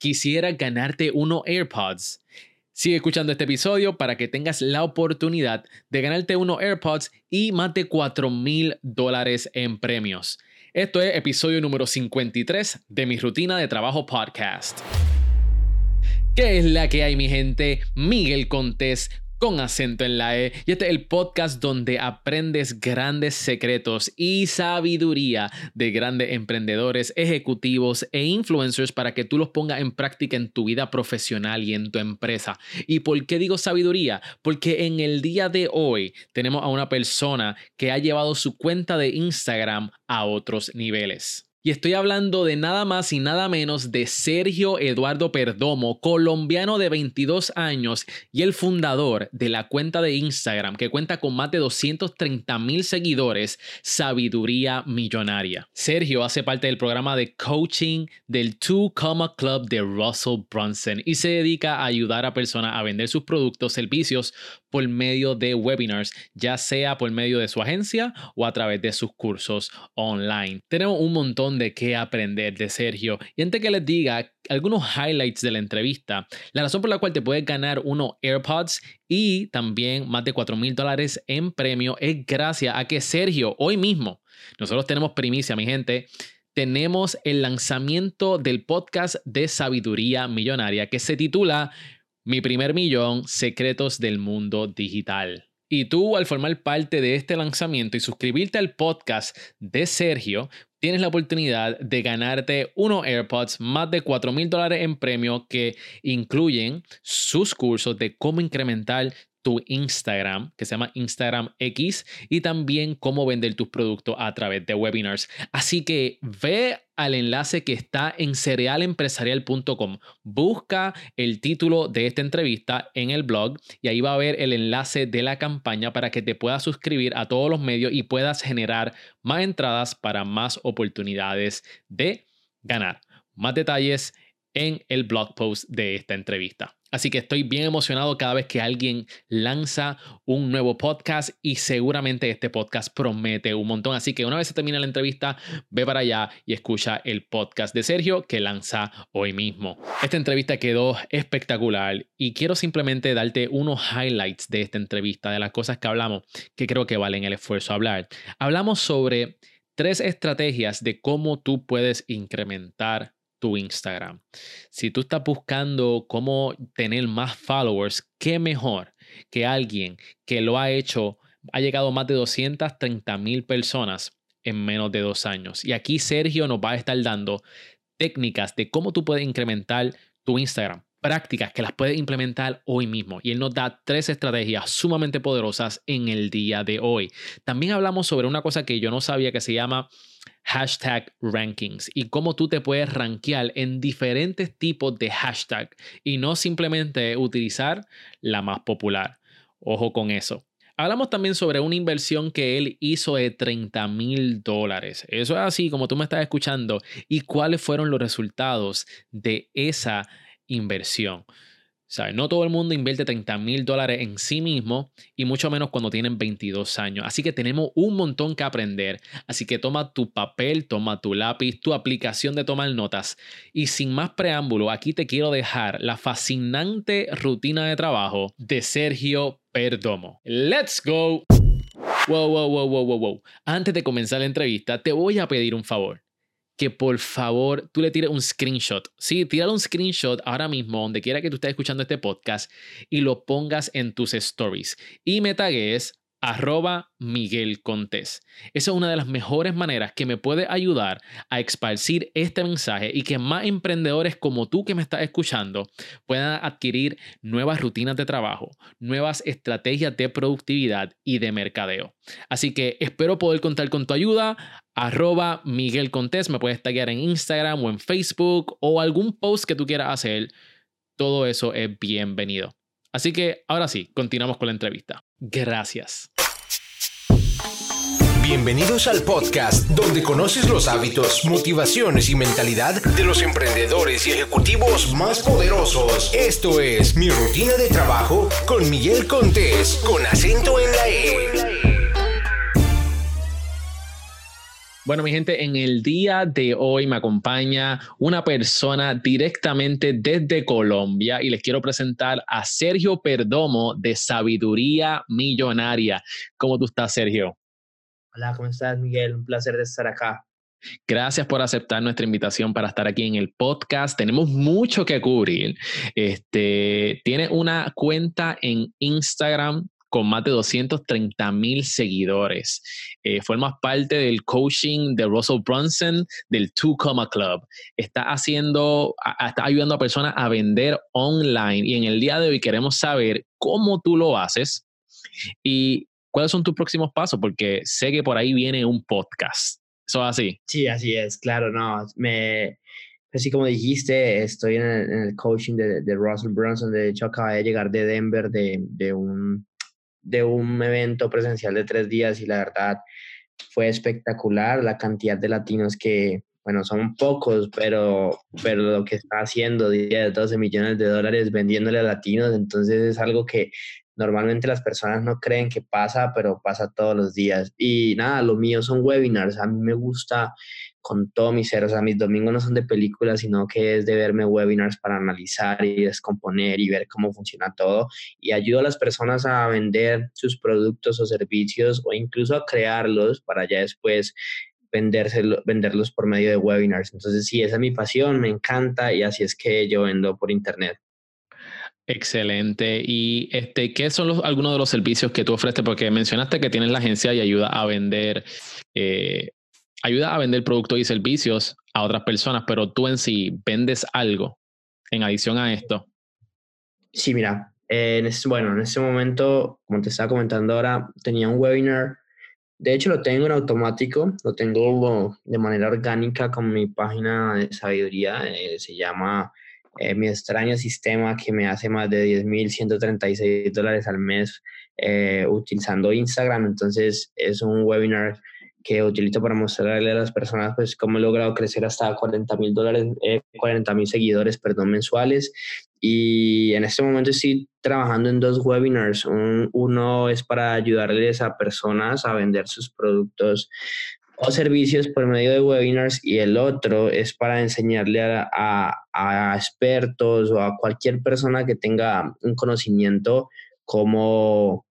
quisiera ganarte unos AirPods. Sigue escuchando este episodio para que tengas la oportunidad de ganarte unos AirPods y más de 4 mil dólares en premios. Esto es episodio número 53 de mi rutina de trabajo podcast. ¿Qué es la que hay, mi gente? Miguel Contés con acento en la E. Y este es el podcast donde aprendes grandes secretos y sabiduría de grandes emprendedores, ejecutivos e influencers para que tú los pongas en práctica en tu vida profesional y en tu empresa. ¿Y por qué digo sabiduría? Porque en el día de hoy tenemos a una persona que ha llevado su cuenta de Instagram a otros niveles. Y estoy hablando de nada más y nada menos de Sergio Eduardo Perdomo, colombiano de 22 años y el fundador de la cuenta de Instagram que cuenta con más de 230 mil seguidores, Sabiduría Millonaria. Sergio hace parte del programa de coaching del Two Comma Club de Russell Brunson y se dedica a ayudar a personas a vender sus productos, servicios por medio de webinars, ya sea por medio de su agencia o a través de sus cursos online. Tenemos un montón de qué aprender de Sergio y antes que les diga algunos highlights de la entrevista, la razón por la cual te puedes ganar unos AirPods y también más de 4 mil dólares en premio es gracias a que Sergio hoy mismo, nosotros tenemos primicia, mi gente, tenemos el lanzamiento del podcast de sabiduría millonaria que se titula mi primer millón, secretos del mundo digital. Y tú al formar parte de este lanzamiento y suscribirte al podcast de Sergio, tienes la oportunidad de ganarte unos AirPods más de 4 mil dólares en premio que incluyen sus cursos de cómo incrementar tu Instagram, que se llama Instagram X, y también cómo vender tus productos a través de webinars. Así que ve al enlace que está en cerealempresarial.com. Busca el título de esta entrevista en el blog y ahí va a ver el enlace de la campaña para que te puedas suscribir a todos los medios y puedas generar más entradas para más oportunidades de ganar. Más detalles en el blog post de esta entrevista. Así que estoy bien emocionado cada vez que alguien lanza un nuevo podcast y seguramente este podcast promete un montón. Así que una vez se termine la entrevista, ve para allá y escucha el podcast de Sergio que lanza hoy mismo. Esta entrevista quedó espectacular y quiero simplemente darte unos highlights de esta entrevista, de las cosas que hablamos que creo que valen el esfuerzo hablar. Hablamos sobre tres estrategias de cómo tú puedes incrementar tu Instagram. Si tú estás buscando cómo tener más followers, qué mejor que alguien que lo ha hecho, ha llegado a más de 230 mil personas en menos de dos años. Y aquí Sergio nos va a estar dando técnicas de cómo tú puedes incrementar tu Instagram prácticas que las puedes implementar hoy mismo. Y él nos da tres estrategias sumamente poderosas en el día de hoy. También hablamos sobre una cosa que yo no sabía que se llama hashtag rankings y cómo tú te puedes rankear en diferentes tipos de hashtag y no simplemente utilizar la más popular. Ojo con eso. Hablamos también sobre una inversión que él hizo de 30 mil dólares. Eso es así como tú me estás escuchando. ¿Y cuáles fueron los resultados de esa inversión. No todo el mundo invierte 30 mil dólares en sí mismo y mucho menos cuando tienen 22 años. Así que tenemos un montón que aprender. Así que toma tu papel, toma tu lápiz, tu aplicación de tomar notas. Y sin más preámbulo, aquí te quiero dejar la fascinante rutina de trabajo de Sergio Perdomo. ¡Let's go! Wow, wow, wow, wow, wow, wow. Antes de comenzar la entrevista, te voy a pedir un favor que por favor tú le tires un screenshot. Sí, tira un screenshot ahora mismo, donde quiera que tú estés escuchando este podcast, y lo pongas en tus stories. Y me tagues arroba Miguel Contés. Esa es una de las mejores maneras que me puede ayudar a esparcir este mensaje y que más emprendedores como tú que me estás escuchando puedan adquirir nuevas rutinas de trabajo, nuevas estrategias de productividad y de mercadeo. Así que espero poder contar con tu ayuda. Arroba Miguel Contés, me puedes taggear en Instagram o en Facebook o algún post que tú quieras hacer. Todo eso es bienvenido. Así que ahora sí, continuamos con la entrevista. Gracias. Bienvenidos al podcast donde conoces los hábitos, motivaciones y mentalidad de los emprendedores y ejecutivos más poderosos. Esto es Mi Rutina de Trabajo con Miguel Contés, con acento en la E. Bueno, mi gente, en el día de hoy me acompaña una persona directamente desde Colombia y les quiero presentar a Sergio Perdomo de Sabiduría Millonaria. ¿Cómo tú estás, Sergio? Hola, ¿cómo estás, Miguel? Un placer de estar acá. Gracias por aceptar nuestra invitación para estar aquí en el podcast. Tenemos mucho que cubrir. Este, tiene una cuenta en Instagram con más de 230 mil seguidores. Eh, formas parte del coaching de Russell Brunson del Two Comma Club. Está haciendo, está ayudando a personas a vender online y en el día de hoy queremos saber cómo tú lo haces y cuáles son tus próximos pasos, porque sé que por ahí viene un podcast. ¿Eso es así? Sí, así es, claro, no, me, así como dijiste, estoy en el, coaching de, de, Russell Brunson, de hecho acabé de llegar de Denver de, de un de un evento presencial de tres días y la verdad fue espectacular la cantidad de latinos que, bueno, son pocos, pero, pero lo que está haciendo, 10, 12 millones de dólares vendiéndole a latinos, entonces es algo que normalmente las personas no creen que pasa, pero pasa todos los días. Y nada, lo mío son webinars, a mí me gusta con todo mi ser, o sea, mis domingos no son de películas, sino que es de verme webinars para analizar y descomponer y ver cómo funciona todo y ayudo a las personas a vender sus productos o servicios o incluso a crearlos para ya después venderlos por medio de webinars. Entonces, sí, esa es mi pasión, me encanta y así es que yo vendo por internet. Excelente. ¿Y este, qué son los, algunos de los servicios que tú ofreces? Porque mencionaste que tienes la agencia y ayuda a vender eh, ayuda a vender productos y servicios a otras personas, pero tú en sí vendes algo en adición a esto. Sí, mira, en bueno, en este momento, como te estaba comentando ahora, tenía un webinar. De hecho, lo tengo en automático, lo tengo de manera orgánica con mi página de sabiduría. Eh, se llama eh, Mi extraño sistema que me hace más de 10.136 dólares al mes eh, utilizando Instagram. Entonces, es un webinar que utilizo para mostrarle a las personas pues cómo he logrado crecer hasta 40 mil dólares, 40 eh, mil seguidores, perdón, mensuales. Y en este momento estoy trabajando en dos webinars. uno es para ayudarles a personas a vender sus productos o servicios por medio de webinars y el otro es para enseñarle a, a, a expertos o a cualquier persona que tenga un conocimiento cómo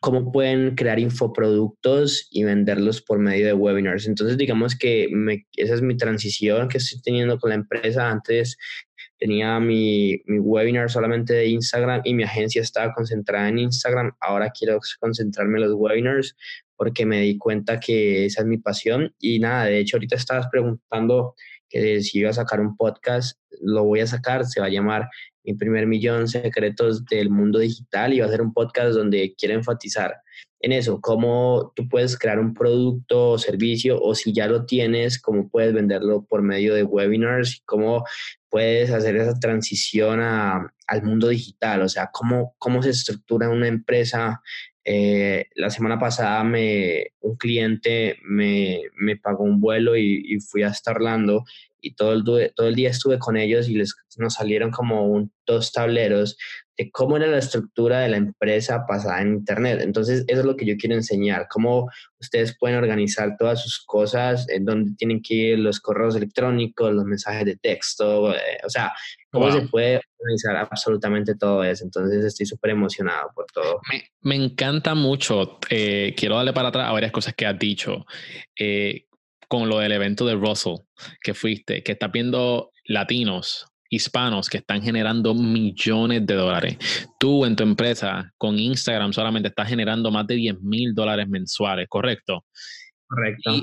cómo pueden crear infoproductos y venderlos por medio de webinars. Entonces, digamos que esa es mi transición que estoy teniendo con la empresa. Antes tenía mi, mi, webinar solamente de Instagram y mi agencia estaba concentrada en Instagram. Ahora quiero concentrarme en los webinars porque me di cuenta que esa es mi pasión. Y nada, de hecho, ahorita estabas preguntando que si iba a sacar un podcast, lo voy a sacar, se va a llamar mi primer millón secretos del mundo digital y va a ser un podcast donde quiero enfatizar en eso, cómo tú puedes crear un producto o servicio o si ya lo tienes, cómo puedes venderlo por medio de webinars y cómo puedes hacer esa transición al mundo digital, o sea, cómo, cómo se estructura una empresa. Eh, la semana pasada me, un cliente me, me pagó un vuelo y, fui hasta Orlando y todo el, todo el día estuve con ellos y les, nos salieron como un, dos tableros de cómo era la estructura de la empresa pasada en Internet. Entonces, eso es lo que yo quiero enseñar, cómo ustedes pueden organizar todas sus cosas, en dónde tienen que ir los correos electrónicos, los mensajes de texto, eh, o sea, cómo se puede organizar absolutamente todo eso. Entonces, estoy súper emocionado por todo. Me, encanta mucho. Eh, quiero darle para atrás a varias cosas que has dicho. Eh, con lo del evento de Russell que fuiste, que estás viendo latinos, hispanos que están generando millones de dólares. Tú en tu empresa con Instagram solamente estás generando más de 10 mil dólares mensuales, ¿correcto? Correcto.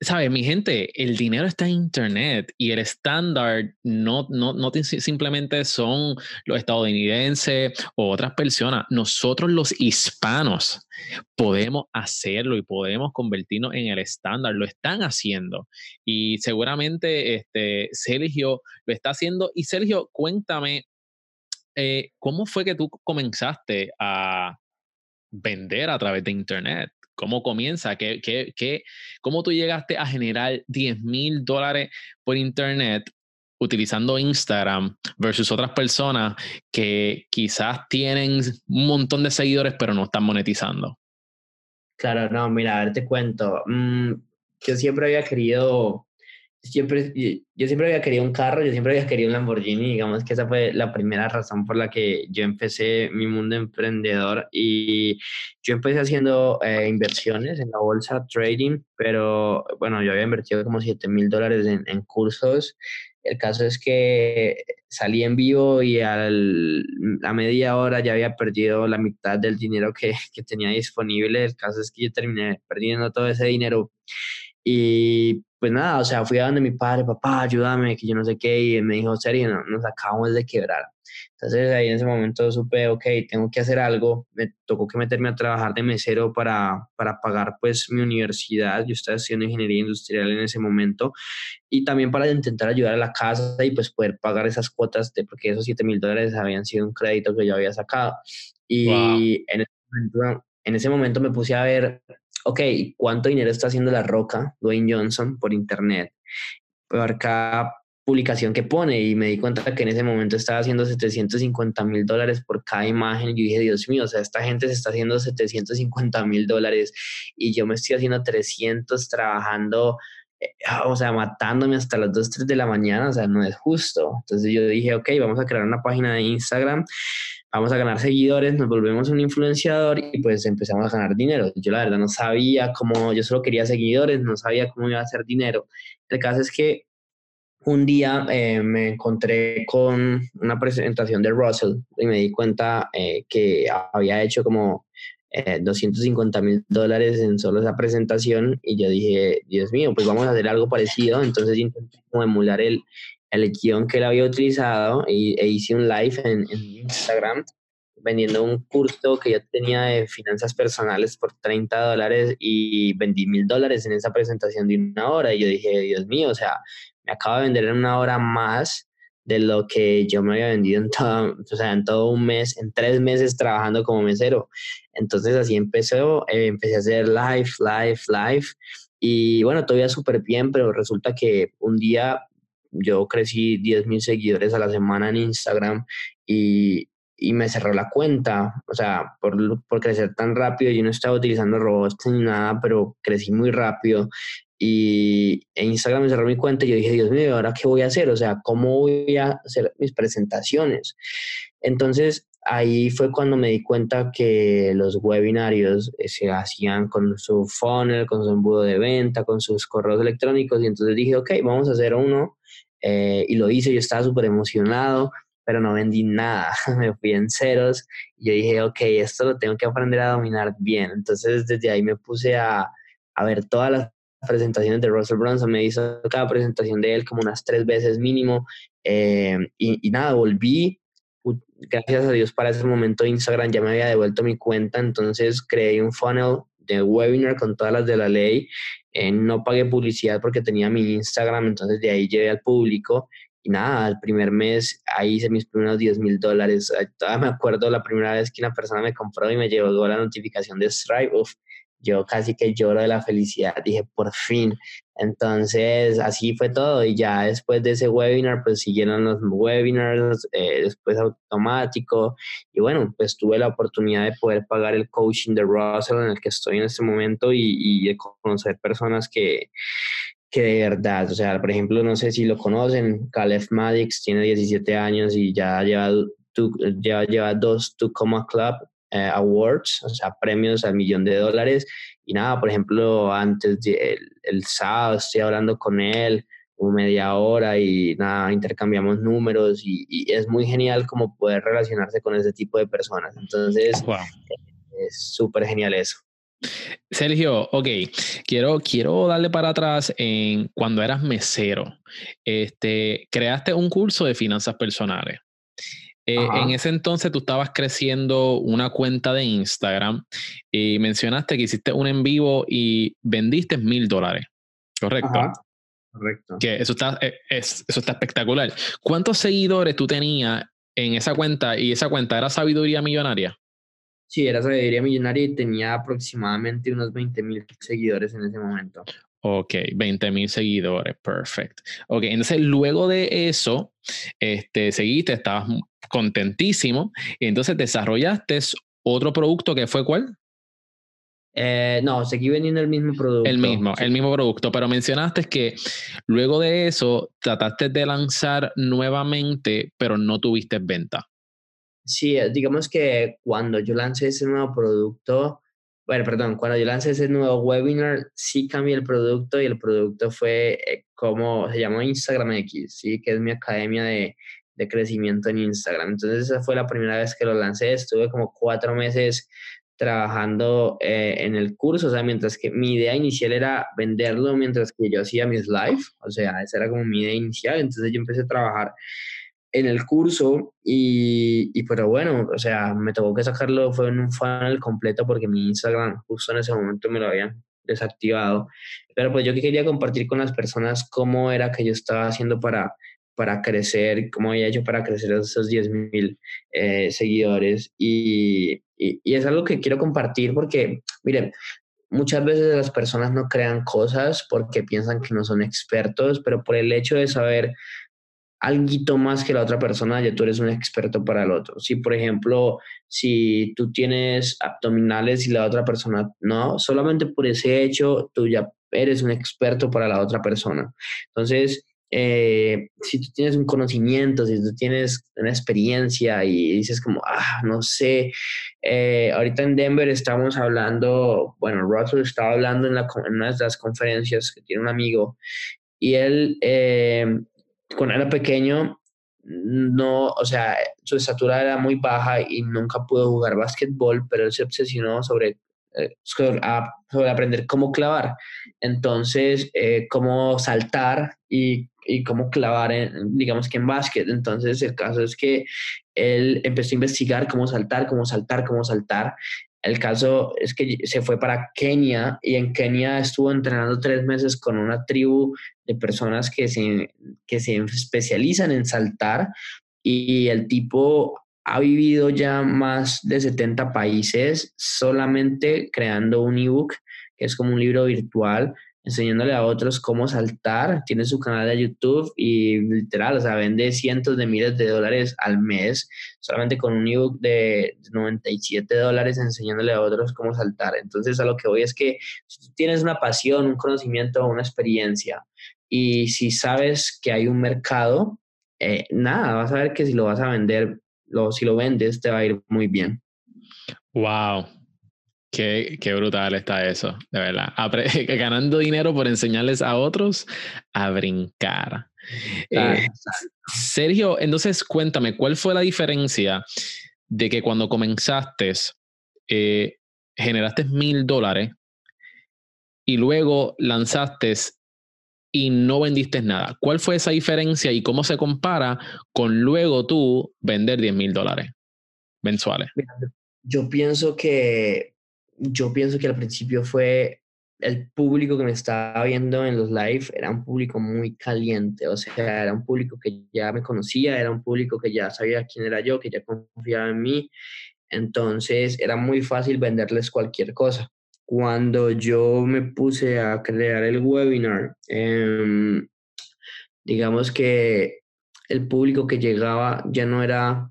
¿Sabes? Mi gente, el dinero está en Internet y el estándar no, no, no simplemente son los estadounidenses o otras personas. Nosotros los hispanos podemos hacerlo y podemos convertirnos en el estándar. Lo están haciendo. Y seguramente este, Sergio lo está haciendo. Y Sergio, cuéntame, eh, ¿cómo fue que tú comenzaste a vender a través de Internet? ¿Cómo comienza? ¿Qué, qué, qué, ¿Cómo tú llegaste a generar 10 mil dólares por internet utilizando Instagram versus otras personas que quizás tienen un montón de seguidores pero no están monetizando? Claro, no, mira, a ver, te cuento. Mm, yo siempre había querido siempre, yo siempre había querido un carro, yo siempre había querido un Lamborghini, digamos que esa fue la primera razón por la que yo empecé mi mundo emprendedor y yo empecé haciendo eh, inversiones en la bolsa, trading, pero bueno, yo había invertido como 7 mil dólares en, en, cursos. El caso es que salí en vivo y al, a media hora ya había perdido la mitad del dinero que, que tenía disponible. El caso es que yo terminé perdiendo todo ese dinero. Y pues nada, o sea, fui a donde mi padre, papá, ayúdame, que yo no sé qué, y me dijo, Sergio, no, nos acabamos de quebrar. Entonces ahí en ese momento supe, ok, tengo que hacer algo, me tocó que meterme a trabajar de mesero para, para pagar pues mi universidad, yo estaba haciendo ingeniería industrial en ese momento, y también para intentar ayudar a la casa y pues poder pagar esas cuotas, de, porque esos 7 mil dólares habían sido un crédito que yo había sacado. Y en, ese momento, en ese momento me puse a ver ok, ¿cuánto dinero está haciendo la roca, Dwayne Johnson, por internet? Por cada publicación que pone y me di cuenta que en ese momento estaba haciendo 750 mil dólares por cada imagen. Yo dije, Dios mío, o sea, esta gente se está haciendo 750 mil dólares y yo me estoy haciendo 300 trabajando, eh, o sea, matándome hasta las 2, 3 de la mañana, o sea, no es justo. Entonces yo dije, ok, vamos a crear una página de Instagram vamos a ganar seguidores, nos volvemos un influenciador y pues empezamos a ganar dinero. Yo la verdad no sabía cómo, yo solo quería seguidores, no sabía cómo iba a hacer dinero. El caso es que un día eh, me encontré con una presentación de Russell y me di cuenta eh, que había hecho como 250 eh, mil dólares en solo esa presentación y yo dije, Dios mío, pues vamos a hacer algo parecido. Entonces intenté como emular el, el guion que él había utilizado y, e hice un live en, Instagram vendiendo un curso que yo tenía de finanzas personales por 30 dólares y vendí mil dólares en esa presentación de una hora. Y yo dije, Dios mío, o sea, me acabo de vender en una hora más de lo que yo me había vendido en todo, o sea, en todo un mes, en tres meses trabajando como mesero. Entonces así empezó, eh, empecé a hacer live, live, live. Y bueno, todavía súper bien, pero resulta que un día yo crecí 10 mil seguidores a la semana en Instagram y, y, me cerró la cuenta. O sea, por, por crecer tan rápido, yo no estaba utilizando robots ni nada, pero crecí muy rápido. Y en Instagram me cerró mi cuenta y yo dije, Dios mío, ¿ahora qué voy a hacer? O sea, ¿cómo voy a hacer mis presentaciones? Entonces, ahí fue cuando me di cuenta que los webinarios eh, se hacían con su funnel, con su embudo de venta, con sus correos electrónicos y entonces dije, ok, vamos a hacer uno eh, y lo hice, yo estaba súper emocionado, pero no vendí nada, me fui en ceros y yo dije, ok, esto lo tengo que aprender a dominar bien. Entonces desde ahí me puse a, a ver todas las presentaciones de Russell Brunson, me hizo cada presentación de él como unas tres veces mínimo eh, y, y nada, volví gracias a Dios para ese momento Instagram ya me había devuelto mi cuenta, entonces creé un funnel de webinar con todas las de la ley. Eh, no pagué publicidad porque tenía mi Instagram, entonces de ahí llevé al público. Y nada, el primer mes ahí hice mis primeros 10 mil dólares. Todavía me acuerdo la primera vez que una persona me compró y me llegó la notificación de Stripe. Uf, yo casi que lloro de la felicidad. Dije, por fin, entonces, así fue todo y ya después de ese webinar, pues siguieron los webinars, eh, después automático y bueno, pues tuve la oportunidad de poder pagar el coaching de Russell en el que estoy en este momento y, de conocer personas que, que de verdad, o sea, por ejemplo, no sé si lo conocen, Caleb Maddox tiene 17 años y ya lleva, ya lleva dos Tucoma Club eh, Awards, o sea, premios al millón de dólares y nada, por ejemplo, antes de el, sábado estoy hablando con él como media hora y nada, intercambiamos números y, es muy genial como poder relacionarse con ese tipo de personas. Entonces, es súper genial eso. Sergio, ok, quiero, quiero darle para atrás en cuando eras mesero. Este, creaste un curso de finanzas personales. Eh, en ese entonces tú estabas creciendo una cuenta de Instagram y mencionaste que hiciste un en vivo y vendiste mil dólares. ¿Correcto? Correcto. Que eso está, eh, eso está espectacular. ¿Cuántos seguidores tú tenías en esa cuenta y esa cuenta era Sabiduría Millonaria? Sí, era Sabiduría Millonaria y tenía aproximadamente unos 20 mil seguidores en ese momento. Ok, 20 mil seguidores, perfecto. Ok, entonces luego de eso, este, seguiste, estabas contentísimo, y entonces desarrollaste otro producto que fue cuál? Eh, no, seguí vendiendo el mismo producto. El mismo, el mismo producto, pero mencionaste que luego de eso trataste de lanzar nuevamente, pero no tuviste venta. Sí, eh, digamos que cuando yo lancé ese nuevo producto, bueno, perdón, cuando yo lancé ese nuevo webinar, sí cambié el producto y el producto fue eh, como se llamó Instagram X, sí, que es mi academia de, de crecimiento en Instagram. Entonces esa fue la primera vez que lo lancé, estuve como cuatro meses trabajando eh, en el curso, o sea, mientras que mi idea inicial era venderlo mientras que yo hacía mis live, o sea, esa era como mi idea inicial, entonces yo empecé a trabajar en el curso y, y, pero bueno, o sea, me tocó que sacarlo, fue en un funnel completo porque mi Instagram justo en ese momento me lo habían desactivado. Pero pues yo quería compartir con las personas cómo era que yo estaba haciendo para, para crecer, cómo había hecho para crecer esos 10 mil eh, seguidores. Y, y, y es algo que quiero compartir porque, miren, muchas veces las personas no crean cosas porque piensan que no son expertos, pero por el hecho de saber algo más que la otra persona, ya tú eres un experto para el otro. Si, por ejemplo, si tú tienes abdominales y la otra persona no, solamente por ese hecho, tú ya eres un experto para la otra persona. Entonces, eh, si tú tienes un conocimiento, si tú tienes una experiencia y dices como, ah, no sé, eh, ahorita en Denver estamos hablando, bueno, Russell estaba hablando en, la, en una de las conferencias que tiene un amigo y él eh, cuando era pequeño, no, o sea, su estatura era muy baja y nunca pudo jugar básquetbol, pero él se obsesionó sobre, eh, sobre, aprender cómo clavar. Entonces, eh, cómo saltar y, y cómo clavar, en, digamos que en básquet. Entonces, el caso es que él empezó a investigar cómo saltar, cómo saltar, cómo saltar. El caso es que se fue para Kenia y en Kenia estuvo entrenando tres meses con una tribu de personas que se, que se especializan en saltar y el tipo ha vivido ya más de 70 países solamente creando un ebook que es como un libro virtual enseñándole a otros cómo saltar. Tiene su canal de YouTube y literal, o sea, vende cientos de miles de dólares al mes solamente con un ebook de 97 dólares enseñándole a otros cómo saltar. Entonces, a lo que voy es que si tienes una pasión, un conocimiento, una experiencia y si sabes que hay un mercado, eh, nada, vas a ver que si lo vas a vender, lo, si lo vendes, te va a ir muy bien. Wow, Qué, qué, brutal está eso, de verdad. ganando dinero por enseñarles a otros a brincar. Eh, Sergio, entonces cuéntame, ¿cuál fue la diferencia de que cuando comenzaste eh, generaste mil dólares y luego lanzaste y no vendiste nada? ¿Cuál fue esa diferencia y cómo se compara con luego tú vender 10 mil dólares mensuales? Yo pienso que yo pienso que al principio fue el público que me estaba viendo en los live era un público muy caliente, o sea, era un público que ya me conocía, era un público que ya sabía quién era yo, que ya confiaba en mí, entonces era muy fácil venderles cualquier cosa. Cuando yo me puse a crear el webinar, em, digamos que el público que llegaba ya no era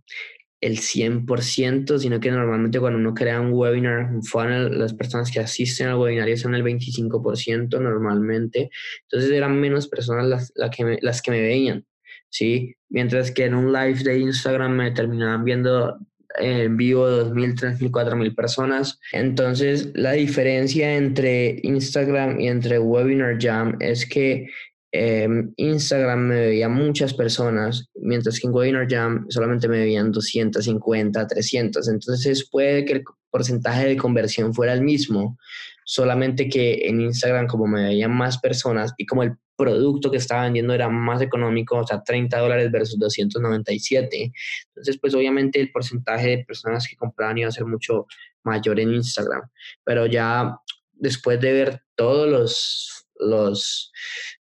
el 100%, sino que normalmente cuando uno crea un webinar, un funnel, las personas que asisten al webinar son el 25% normalmente. Entonces eran menos personas las, que, me, las que me veían, ¿sí? Mientras que en un live de Instagram me terminaban viendo en vivo 2.000, 3.000, 4.000 personas. Entonces, la diferencia entre Instagram y entre Webinar Jam es que Em, Instagram me veía muchas personas, mientras que en Webinar Jam solamente me veían 250, 300. Entonces puede que el porcentaje de conversión fuera el mismo, solamente que en Instagram como me veían más personas y como el producto que estaba vendiendo era más económico, o sea, 30 dólares versus 297. Entonces, pues obviamente el porcentaje de personas que compraban iba a ser mucho mayor en Instagram. Pero ya después de ver todos los los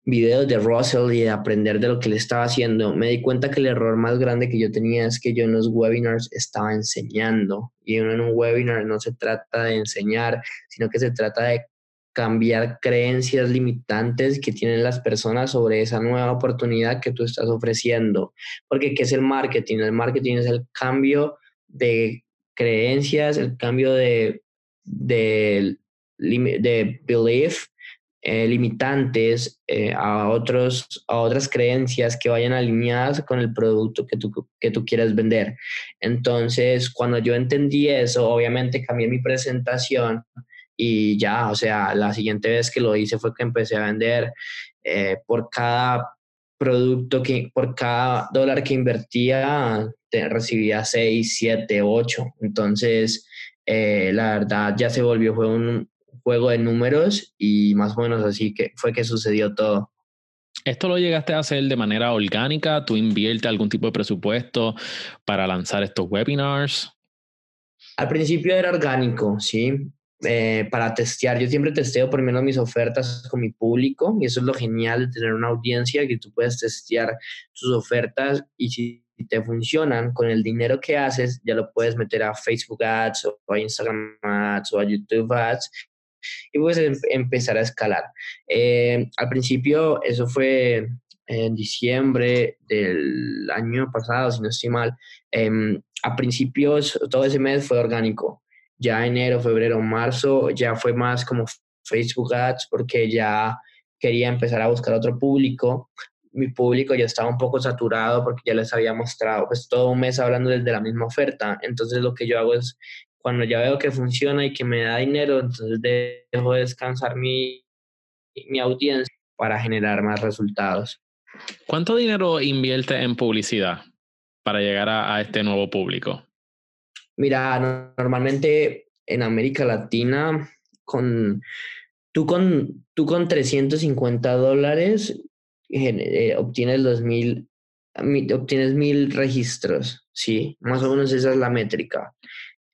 videos de Russell y de aprender de lo que le estaba haciendo, me di cuenta que el error más grande que yo tenía es que yo en los webinars estaba enseñando y en un webinar no se trata de enseñar, sino que se trata de cambiar creencias limitantes que tienen las personas sobre esa nueva oportunidad que tú estás ofreciendo. Porque ¿qué es el marketing? El marketing es el cambio de creencias, el cambio de, de de belief, eh, limitantes eh, a, otros, a otras creencias que vayan alineadas con el producto que tú, que tú quieres vender. Entonces, cuando yo entendí eso, obviamente cambié mi presentación y ya, o sea, la siguiente vez que lo hice fue que empecé a vender eh, por cada producto que por cada dólar que invertía recibía 6, 7, 8. Entonces, la verdad ya se volvió fue un, juego de números y más o menos así que fue que sucedió todo. ¿Esto lo llegaste a hacer de manera orgánica? ¿Tú inviertes algún tipo de presupuesto para lanzar estos webinars? Al principio era orgánico, sí, eh, para testear. Yo siempre testeo por menos mis ofertas con mi público y eso es lo genial de tener una audiencia que tú puedes testear tus ofertas y si te funcionan con el dinero que haces, ya lo puedes meter a Facebook Ads o a Instagram Ads o a YouTube Ads y pues em, empezar a escalar. Eh, al principio, eso fue en diciembre del año pasado, si no estoy mal. Em, a principios, todo ese mes fue orgánico. Ya enero, febrero, marzo, ya fue más como Facebook Ads porque ya quería empezar a buscar otro público. Mi público ya estaba un poco saturado porque ya les había mostrado pues todo un mes hablando desde la misma oferta. Entonces lo que yo hago es cuando ya veo que funciona y que me da dinero, entonces dejo descansar mi, mi audiencia para generar más resultados. ¿Cuánto dinero invierte en publicidad para llegar a, este nuevo público? Mira, normalmente en América Latina, con, tú, con, tú con 350 dólares eh, obtienes los mil, obtienes mil registros, ¿sí? Más o menos esa es la métrica.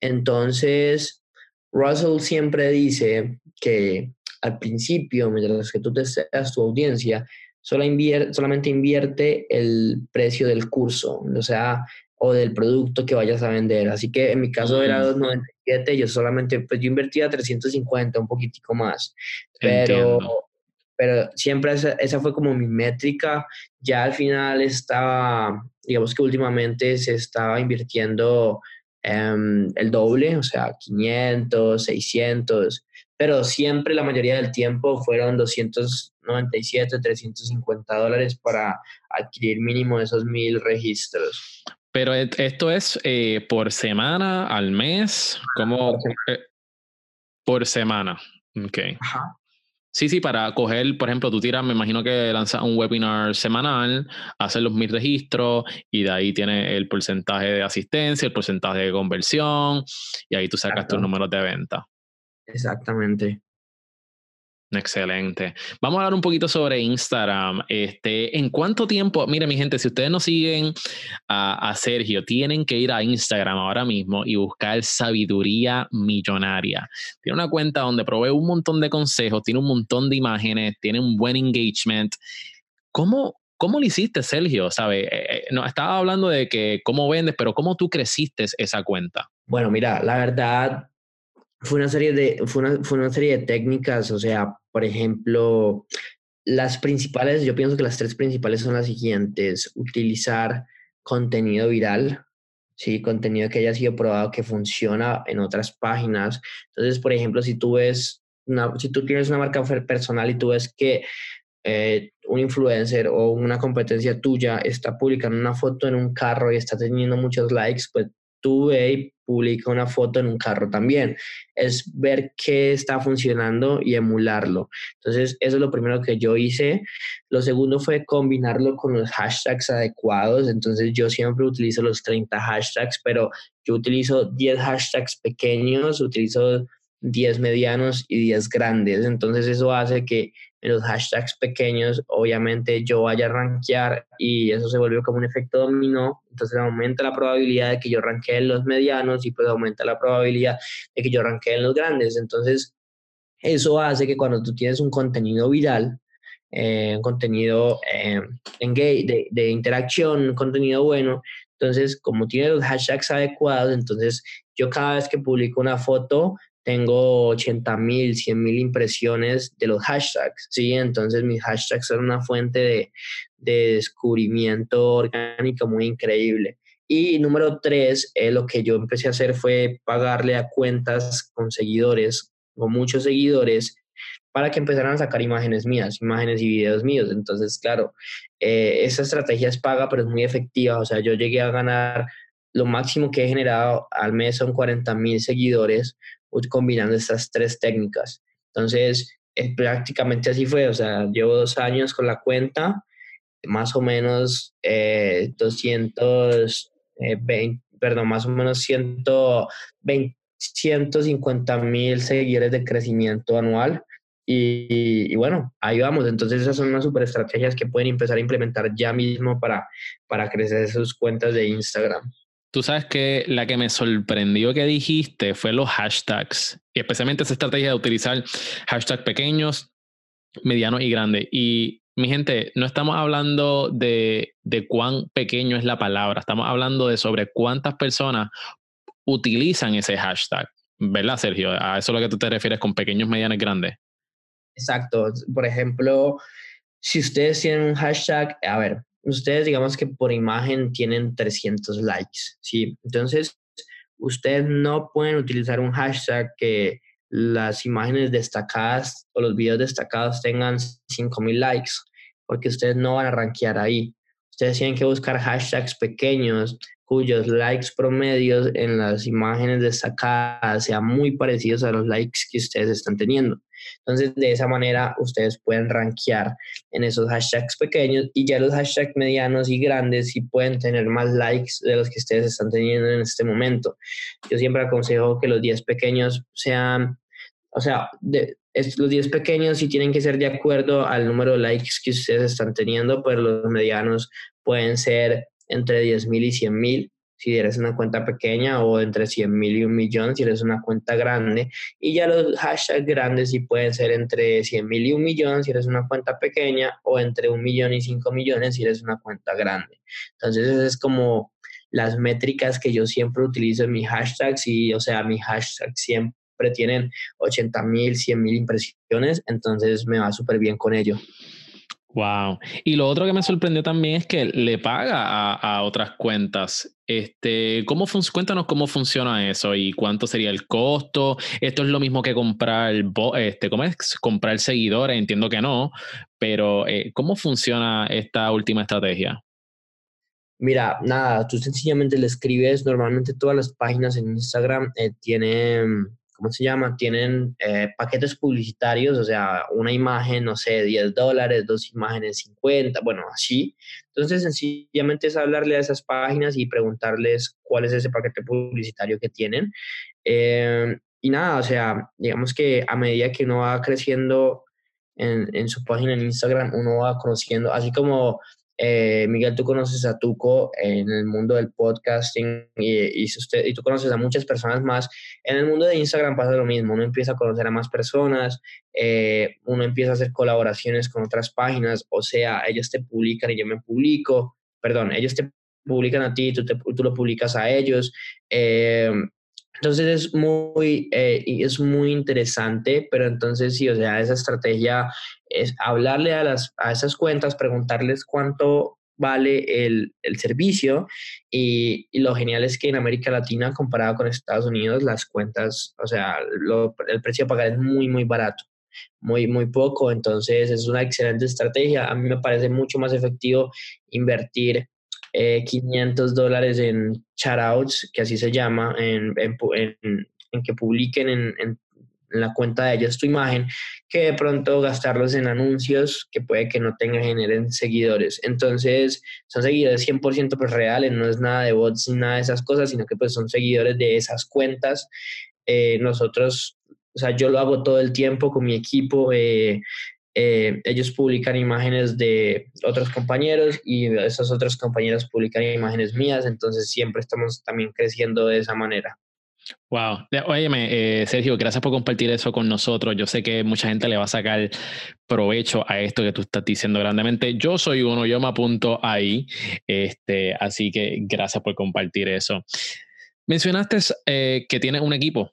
Entonces, Russell siempre dice que al principio, mientras que tú te das tu audiencia, solamente invierte el precio del curso, o sea, o del producto que vayas a vender. Así que en mi caso era 297, yo solamente, pues yo invertía 350, un poquitico más. Pero, pero siempre esa, esa, fue como mi métrica. Ya al final estaba, digamos que últimamente se estaba invirtiendo Em, el doble, o sea, 500, 600, pero siempre la mayoría del tiempo fueron 297, 350 dólares para adquirir mínimo esos mil registros. Pero esto es eh, por semana, al mes, como por semana. Eh, ok. Ajá. Sí, sí, para coger, por ejemplo, tú tiras, me imagino que lanzas un webinar semanal, haces los mil registros y de ahí tienes el porcentaje de asistencia, el porcentaje de conversión y ahí tú sacas tus números de venta. Exactamente. Excelente. Vamos a hablar un poquito sobre Instagram. Este, ¿En cuánto tiempo? Mire, mi gente, si ustedes no siguen a, Sergio, tienen que ir a Instagram ahora mismo y buscar sabiduría millonaria. Tiene una cuenta donde provee un montón de consejos, tiene un montón de imágenes, tiene un buen engagement. ¿Cómo, cómo lo hiciste, Sergio? ¿Sabe? Eh, eh, no, estaba hablando de que cómo vendes, pero ¿cómo tú creciste esa cuenta? Bueno, mira, la verdad, fue una serie de, fue una, fue una serie de técnicas, o sea, por ejemplo, las principales, yo pienso que las tres principales son las siguientes, utilizar contenido viral, ¿sí? contenido que haya sido probado que funciona en otras páginas. Entonces, por ejemplo, si tú ves, si tú tienes una marca personal y tú ves que eh, un influencer o una competencia tuya está publicando una foto en un carro y está teniendo muchos likes, pues tú ve y publica una foto en un carro también. Es ver qué está funcionando y emularlo. Entonces, eso es lo primero que yo hice. Lo segundo fue combinarlo con los hashtags adecuados. Entonces, yo siempre utilizo los 30 hashtags, pero yo utilizo 10 hashtags pequeños, utilizo 10 medianos y 10 grandes. Entonces, eso hace que en los hashtags pequeños, obviamente yo vaya a rankear y eso se vuelve como un efecto dominó, entonces aumenta la probabilidad de que yo ranquee en los medianos y pues aumenta la probabilidad de que yo ranquee en los grandes. Entonces, eso hace que cuando tú tienes un contenido viral, eh, un contenido eh, de, de interacción, un contenido bueno, entonces como tiene los hashtags adecuados, entonces yo cada vez que publico una foto, tengo 80 mil, 100 mil impresiones de los hashtags, ¿sí? Entonces mis hashtags son una fuente de, de descubrimiento orgánico muy increíble. Y número tres, eh, lo que yo empecé a hacer fue pagarle a cuentas con seguidores o muchos seguidores para que empezaran a sacar imágenes mías, imágenes y videos míos. Entonces, claro, eh, esa estrategia es paga, pero es muy efectiva. O sea, yo llegué a ganar, lo máximo que he generado al mes son 40 mil seguidores combinando estas tres técnicas. Entonces, eh, prácticamente así fue. O sea, llevo dos años con la cuenta, más o menos eh, 220, perdón, más o menos 120, 150 mil seguidores de crecimiento anual. Y, bueno, ahí vamos. Entonces esas son unas super estrategias que pueden empezar a implementar ya mismo para, para crecer sus cuentas de Instagram. Tú sabes que la que me sorprendió que dijiste fue los hashtags, y especialmente esa estrategia de utilizar hashtags pequeños, medianos y grandes. Y mi gente, no estamos hablando de, de cuán pequeño es la palabra, estamos hablando de sobre cuántas personas utilizan ese hashtag. ¿Verdad, Sergio? A eso es lo que tú te refieres con pequeños, medianos y grandes. Exacto. Por ejemplo, si ustedes tienen un hashtag, a ver, ustedes digamos que por imagen tienen 300 likes, ¿sí? Entonces, ustedes no pueden utilizar un hashtag que las imágenes destacadas o los videos destacados tengan 5000 likes, porque ustedes no van a rankear ahí. Ustedes tienen que buscar hashtags pequeños cuyos likes promedios en las imágenes destacadas sean muy parecidos a los likes que ustedes están teniendo. Entonces, de esa manera, ustedes pueden rankear en esos hashtags pequeños y ya los hashtags medianos y grandes sí pueden tener más likes de los que ustedes están teniendo en este momento. Yo siempre aconsejo que los 10 pequeños sean, o sea, los 10 pequeños sí tienen que ser de acuerdo al número de likes que ustedes están teniendo, pero los medianos pueden ser entre 10.000 y 100.000 si eres una cuenta pequeña o entre 100.000 y un millón si eres una cuenta grande. Y ya los hashtags grandes sí pueden ser entre 100.000 y un millón si eres una cuenta pequeña o entre un millón y 5 millones si eres una cuenta grande. Entonces, esas es como las métricas que yo siempre utilizo en mis hashtags y, o sea, mis hashtags siempre tienen 80.000, 100.000 impresiones, entonces me va súper bien con ello. Wow. Y lo otro que me sorprendió también es que le paga a, otras cuentas. Este, ¿cómo cuéntanos cómo funciona eso y cuánto sería el costo. Esto es lo mismo que comprar, este, ¿cómo es? Comprar seguidores, entiendo que no, pero eh, ¿cómo funciona esta última estrategia? Mira, nada, tú sencillamente le escribes, normalmente todas las páginas en Instagram eh, tienen ¿cómo se llama? Tienen eh, paquetes publicitarios, o sea, una imagen, no sé, 10 dólares, dos imágenes 50, bueno, así. Entonces, sencillamente es hablarle a esas páginas y preguntarles cuál es ese paquete publicitario que tienen. Eh, y nada, o sea, digamos que a medida que uno va creciendo en, en su página en Instagram, uno va conociendo, así como eh, Miguel, tú conoces a Tuco en el mundo del podcasting y, tú conoces a muchas personas más. En el mundo de Instagram pasa lo mismo, uno empieza a conocer a más personas, eh, uno empieza a hacer colaboraciones con otras páginas, o sea, ellos te publican y yo me publico, perdón, ellos te publican a ti, tú, tú lo publicas a ellos. Eh, entonces es muy, es muy interesante, pero entonces sí, o sea, esa estrategia es hablarle a, las, a esas cuentas, preguntarles cuánto vale el, el servicio y, lo genial es que en América Latina, comparado con Estados Unidos, las cuentas, o sea, el precio a pagar es muy, muy barato, muy, muy poco, entonces es una excelente estrategia. A mí me parece mucho más efectivo invertir 500 eh, dólares en shoutouts, que así se llama, en, en, que publiquen en, en, la cuenta de ellos tu imagen, que de pronto gastarlos en anuncios que puede que no tengan, generen seguidores. Entonces, son seguidores 100% pues reales, no es nada de bots ni nada de esas cosas, sino que pues son seguidores de esas cuentas. Eh, nosotros, o sea, yo lo hago todo el tiempo con mi equipo. Eh, eh, ellos publican imágenes de otros compañeros y esos otros compañeros publican imágenes mías, entonces siempre estamos también creciendo de esa manera. Wow. Óyeme, eh, Sergio, gracias por compartir eso con nosotros. Yo sé que mucha gente le va a sacar provecho a esto que tú estás diciendo grandemente. Yo soy uno, yo me apunto ahí. Este, así que gracias por compartir eso. Mencionaste eh, que tienes un equipo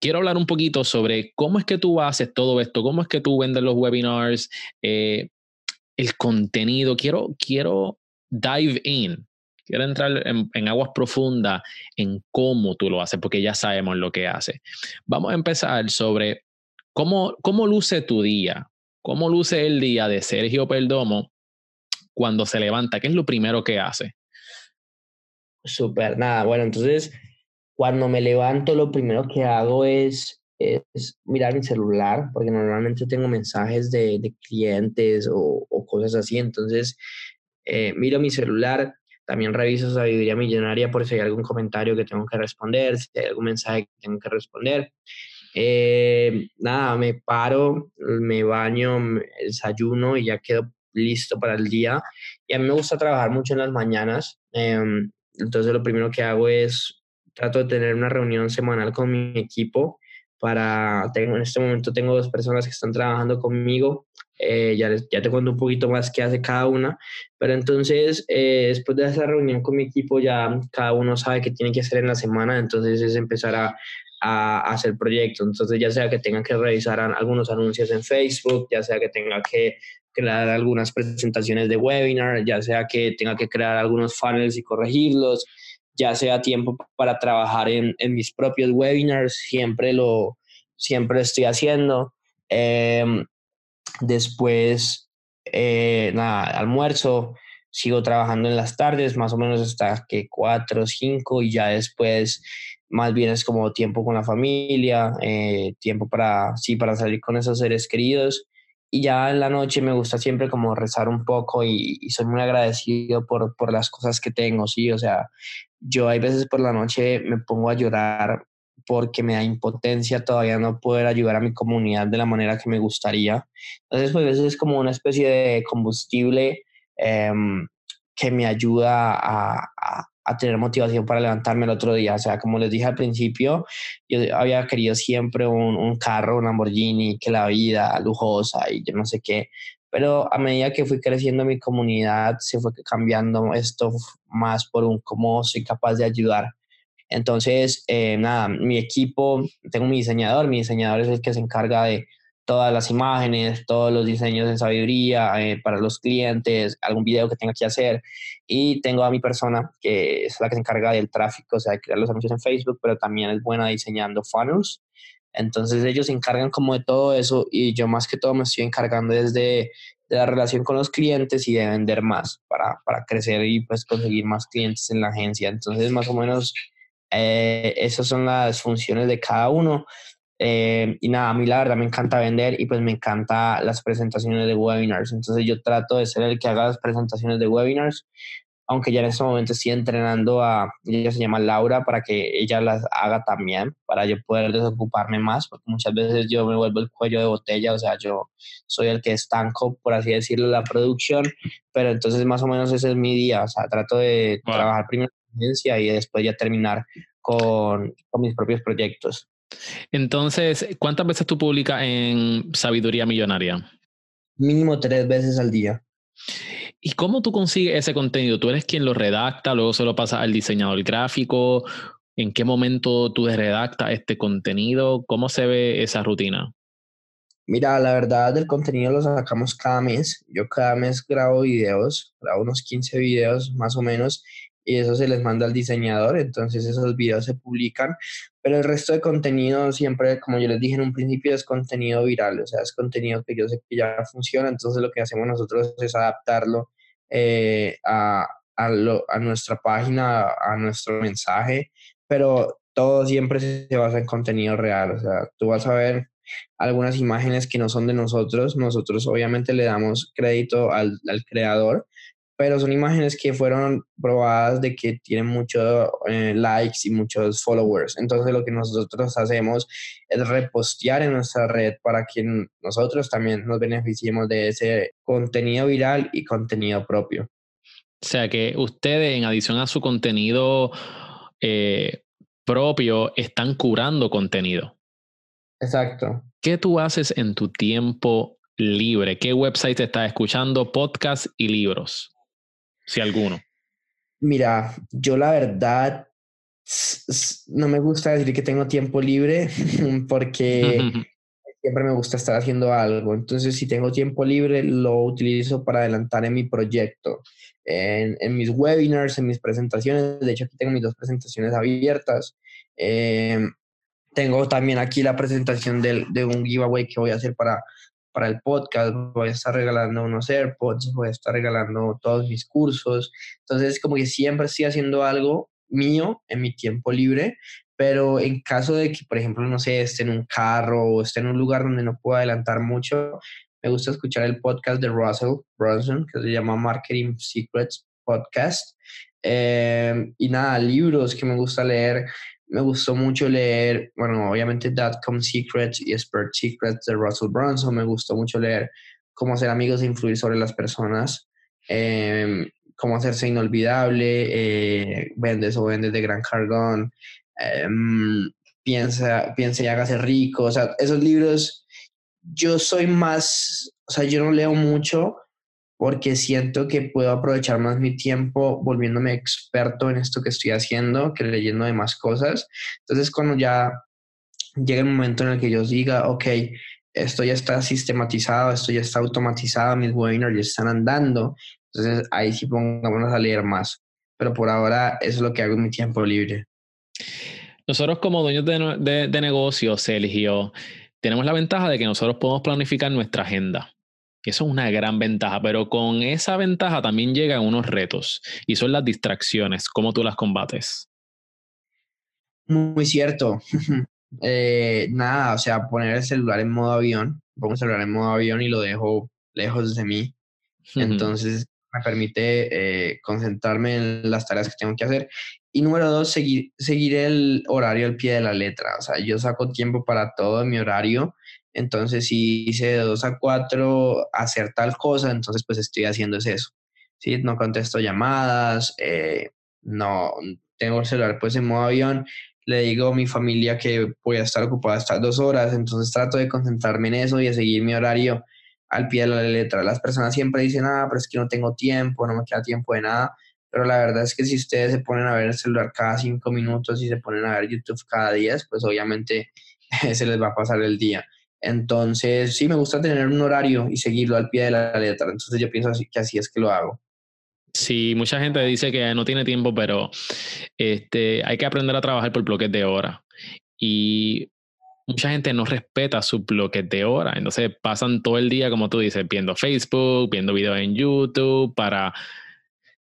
quiero hablar un poquito sobre cómo es que tú haces todo esto, cómo es que tú vendes los webinars, eh, el contenido. Quiero, quiero dive in. Quiero entrar en, aguas profundas en cómo tú lo haces, porque ya sabemos lo que hace. Vamos a empezar sobre cómo, cómo luce tu día, cómo luce el día de Sergio Perdomo cuando se levanta, ¿qué es lo primero que hace? Súper, nada, bueno, entonces cuando me levanto lo primero que hago es, es mirar mi celular, porque normalmente tengo mensajes de, de clientes o, o, cosas así, entonces eh, miro mi celular, también reviso Sabiduría Millonaria por si hay algún comentario que tengo que responder, si hay algún mensaje que tengo que responder. Eh, nada, me paro, me baño, desayuno y ya quedo listo para el día. Y a mí me gusta trabajar mucho en las mañanas. Em, entonces lo primero que hago es trato de tener una reunión semanal con mi equipo para, tengo, en este momento tengo dos personas que están trabajando conmigo, eh, ya, ya te cuento un poquito más qué hace cada una, pero entonces eh, después de esa reunión con mi equipo ya cada uno sabe qué tiene que hacer en la semana, entonces es empezar a, a, hacer proyectos, entonces ya sea que tengan que revisar algunos anuncios en Facebook, ya sea que tenga que crear algunas presentaciones de webinar, ya sea que tenga que crear algunos funnels y corregirlos, ya sea tiempo para trabajar en, en mis propios webinars, siempre lo siempre estoy haciendo. Em, después, eh, nada, almuerzo, sigo trabajando en las tardes, más o menos hasta que 4 o 5 y ya después más bien es como tiempo con la familia, eh, tiempo para, sí, para salir con esos seres queridos. Y ya en la noche me gusta siempre como rezar un poco y, y soy muy agradecido por, por las cosas que tengo, sí, o sea, yo hay veces por la noche me pongo a llorar porque me da impotencia todavía no poder ayudar a mi comunidad de la manera que me gustaría. Entonces, pues a veces es como una especie de combustible em, que me ayuda a, a, a, tener motivación para levantarme el otro día. O sea, como les dije al principio, yo había querido siempre un, un carro, un Lamborghini, que la vida lujosa y yo no sé qué, pero a medida que fui creciendo mi comunidad, se fue cambiando esto más por un cómo soy capaz de ayudar. Entonces, eh, nada, mi equipo, tengo mi diseñador, mi diseñador es el que se encarga de todas las imágenes, todos los diseños en sabiduría eh, para los clientes, algún video que tenga que hacer. Y tengo a mi persona, que es la que se encarga del tráfico, o sea, de crear los anuncios en Facebook, pero también es buena diseñando funnels. Entonces ellos se encargan como de todo eso y yo más que todo me estoy encargando desde de la relación con los clientes y de vender más para, para crecer y pues conseguir más clientes en la agencia. Entonces más o menos eh, esas son las funciones de cada uno. Eh, y nada, a mí la verdad me encanta vender y pues me encanta las presentaciones de webinars. Entonces yo trato de ser el que haga las presentaciones de webinars aunque ya en este momento estoy entrenando a, ella se llama Laura, para que ella las haga también, para yo poder desocuparme más, porque muchas veces yo me vuelvo el cuello de botella, o sea, yo soy el que estanco, por así decirlo, la producción, pero entonces más o menos ese es mi día, o sea, trato de trabajar primero en y después ya terminar con, con mis propios proyectos. Entonces, ¿cuántas veces tú publicas en Sabiduría Millonaria? Mínimo tres veces al día. ¿Y cómo tú consigues ese contenido? ¿Tú eres quien lo redacta, luego se lo pasa al diseñador gráfico? ¿En qué momento tú redactas este contenido? ¿Cómo se ve esa rutina? Mira, la verdad, el contenido lo sacamos cada mes. Yo cada mes grabo videos, grabo unos 15 videos más o menos, y eso se les manda al diseñador, entonces esos videos se publican, pero el resto de contenido siempre, como yo les dije en un principio, es contenido viral, o sea, es contenido que yo sé que ya funciona, entonces lo que hacemos nosotros es adaptarlo eh, a, a, lo, a nuestra página, a nuestro mensaje, pero todo siempre se basa en contenido real, o sea, tú vas a ver algunas imágenes que no son de nosotros, nosotros obviamente le damos crédito al, al creador, pero son imágenes que fueron probadas de que tienen muchos eh, likes y muchos followers. Entonces lo que nosotros hacemos es repostear en nuestra red para que nosotros también nos beneficiemos de ese contenido viral y contenido propio. O sea que ustedes, en adición a su contenido eh, propio, están curando contenido. Exacto. ¿Qué tú haces en tu tiempo libre? ¿Qué website estás escuchando? Podcast y libros si alguno? Mira, yo la verdad no me gusta decir que tengo tiempo libre porque siempre me gusta estar haciendo algo. Entonces, si tengo tiempo libre, lo utilizo para adelantar en mi proyecto. en, en, mis webinars, en mis presentaciones. De hecho, aquí tengo mis dos presentaciones abiertas. Eh, tengo también aquí la presentación de, de, un giveaway que voy a hacer para, para el podcast. Voy a estar regalando unos AirPods, voy a estar regalando todos mis cursos. Entonces, como que siempre estoy haciendo algo mío en mi tiempo libre, pero en caso de que, por ejemplo, no sé, esté en un carro o esté en un lugar donde no puedo adelantar mucho, me gusta escuchar el podcast de Russell Brunson, que se llama Marketing Secrets Podcast. Eh, y nada, libros que me gusta leer. Me gustó mucho leer, bueno, obviamente Dotcom Secrets y Expert Secrets de Russell Brunson. Me gustó mucho leer Cómo ser amigos e influir sobre las personas. Eh, cómo hacerse inolvidable. Eh, vendes o vendes de Gran Cardone. piensa, piensa y hágase rico. O sea, esos libros yo soy más, o sea, yo no leo mucho porque siento que puedo aprovechar más mi tiempo volviéndome experto en esto que estoy haciendo que leyendo demás cosas. Entonces, cuando ya llega el momento en el que yo diga, ok, esto ya está sistematizado, esto ya está automatizado, mis webinars ya están andando, entonces ahí sí pongámonos a leer más. Pero por ahora es lo que hago en mi tiempo libre. Nosotros como dueños de, de, de negocios, Sergio, tenemos la ventaja de que nosotros podemos planificar nuestra agenda. Eso es una gran ventaja, pero con esa ventaja también llegan unos retos y son las distracciones. ¿Cómo tú las combates? Muy cierto. eh, nada, o sea, poner el celular en modo avión. Pongo el celular en modo avión y lo dejo lejos de mí. Entonces me permite eh, concentrarme en las tareas que tengo que hacer. Y número dos, seguir, seguir el horario al pie de la letra. O sea, yo saco tiempo para todo mi horario. Entonces, si hice de 2 a 4 hacer tal cosa, entonces pues estoy haciendo eso. ¿sí? No contesto llamadas, eh, no tengo el celular pues en modo avión. Le digo a mi familia que voy a estar ocupada estas dos horas, entonces trato de concentrarme en eso y de seguir mi horario al pie de la letra. Las personas siempre dicen, ah, pero es que no tengo tiempo, no me queda tiempo de nada pero la verdad es que si ustedes se ponen a ver el celular cada cinco minutos y se ponen a ver YouTube cada día, pues obviamente se les va a pasar el día. Entonces, sí, me gusta tener un horario y seguirlo al pie de la letra. Entonces, yo pienso que así es que lo hago. Sí, mucha gente dice que no tiene tiempo, pero este, hay que aprender a trabajar por bloques de hora. Y mucha gente no respeta sus bloques de hora. Entonces, pasan todo el día, como tú dices, viendo Facebook, viendo videos en YouTube para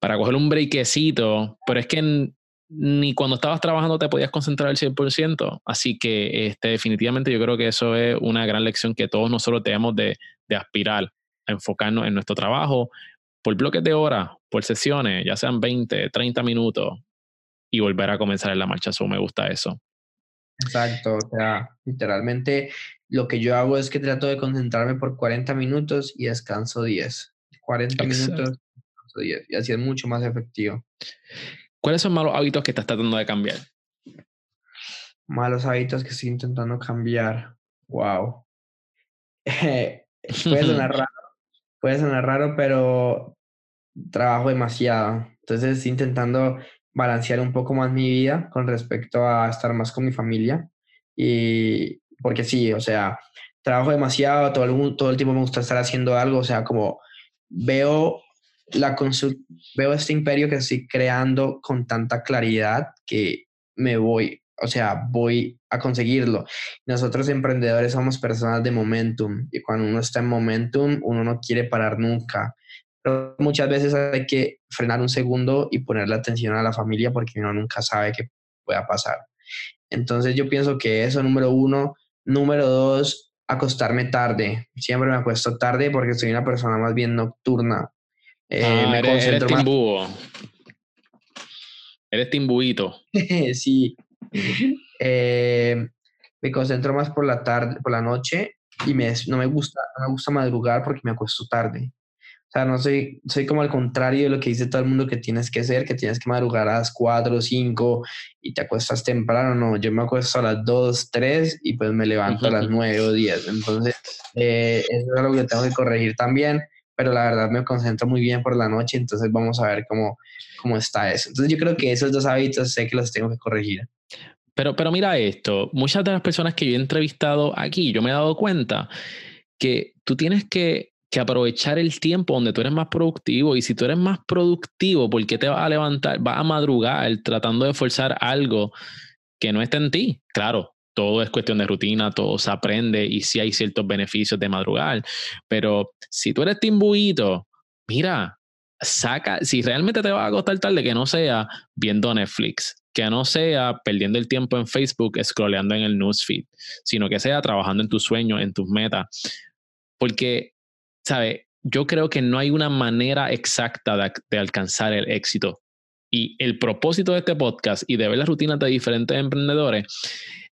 para coger un breakecito, pero es que ni cuando estabas trabajando te podías concentrar al 100%, así que este, definitivamente yo creo que eso es una gran lección que todos nosotros debemos de, de aspirar a enfocarnos en nuestro trabajo por bloques de horas, por sesiones, ya sean 20, 30 minutos, y volver a comenzar en la marcha. Eso me gusta eso. Exacto, o sea, literalmente lo que yo hago es que trato de concentrarme por 40 minutos y descanso 10. 40 minutos, y así es mucho más efectivo. ¿Cuáles son malos hábitos que estás tratando de cambiar? Malos hábitos que estoy intentando cambiar. Wow. puede sonar raro, puede sonar raro, pero trabajo demasiado. Entonces estoy intentando balancear un poco más mi vida con respecto a estar más con mi familia. Y porque sí, o sea, trabajo demasiado, todo el, todo el tiempo me gusta estar haciendo algo, o sea, como veo la veo este imperio que estoy creando con tanta claridad que me voy, o sea, voy a conseguirlo. Nosotros emprendedores somos personas de momentum y cuando uno está en momentum, uno no quiere parar nunca. Pero muchas veces hay que frenar un segundo y ponerle atención a la familia porque uno nunca sabe qué pueda pasar. Entonces yo pienso que eso, número uno. Número dos, acostarme tarde. Siempre me acuesto tarde porque soy una persona más bien nocturna. Eh, ah, me eres, eres timbúo. Eres timbuito. sí. Eh, me concentro más por la tarde, por la noche y me, no, me gusta, no me gusta madrugar porque me acuesto tarde. O sea, no soy, soy como al contrario de lo que dice todo el mundo que tienes que ser, que tienes que madrugar a las 4 o 5 y te acuestas temprano. No, yo me acuesto a las 2, 3 y pues me levanto a las 9 o 10. Entonces, eh, eso es algo que tengo que corregir también pero la verdad me concentro muy bien por la noche, entonces vamos a ver cómo, cómo está eso. Entonces yo creo que esos dos hábitos sé que los tengo que corregir. Pero, pero mira esto, muchas de las personas que yo he entrevistado aquí, yo me he dado cuenta que tú tienes que que aprovechar el tiempo donde tú eres más productivo. Y si tú eres más productivo, ¿por qué te vas a levantar, vas a madrugar tratando de forzar algo que no está en ti? Claro, todo es cuestión de rutina, todo se aprende y sí hay ciertos beneficios de madrugar. Pero si tú eres timbuito, mira, saca, si realmente te va a costar tarde, que no sea viendo Netflix, que no sea perdiendo el tiempo en Facebook, scrolleando en el newsfeed, sino que sea trabajando en tus sueños, en tus metas. Porque, ¿sabes? Yo creo que no hay una manera exacta de, de alcanzar el éxito. Y el propósito de este podcast y de ver las rutinas de diferentes emprendedores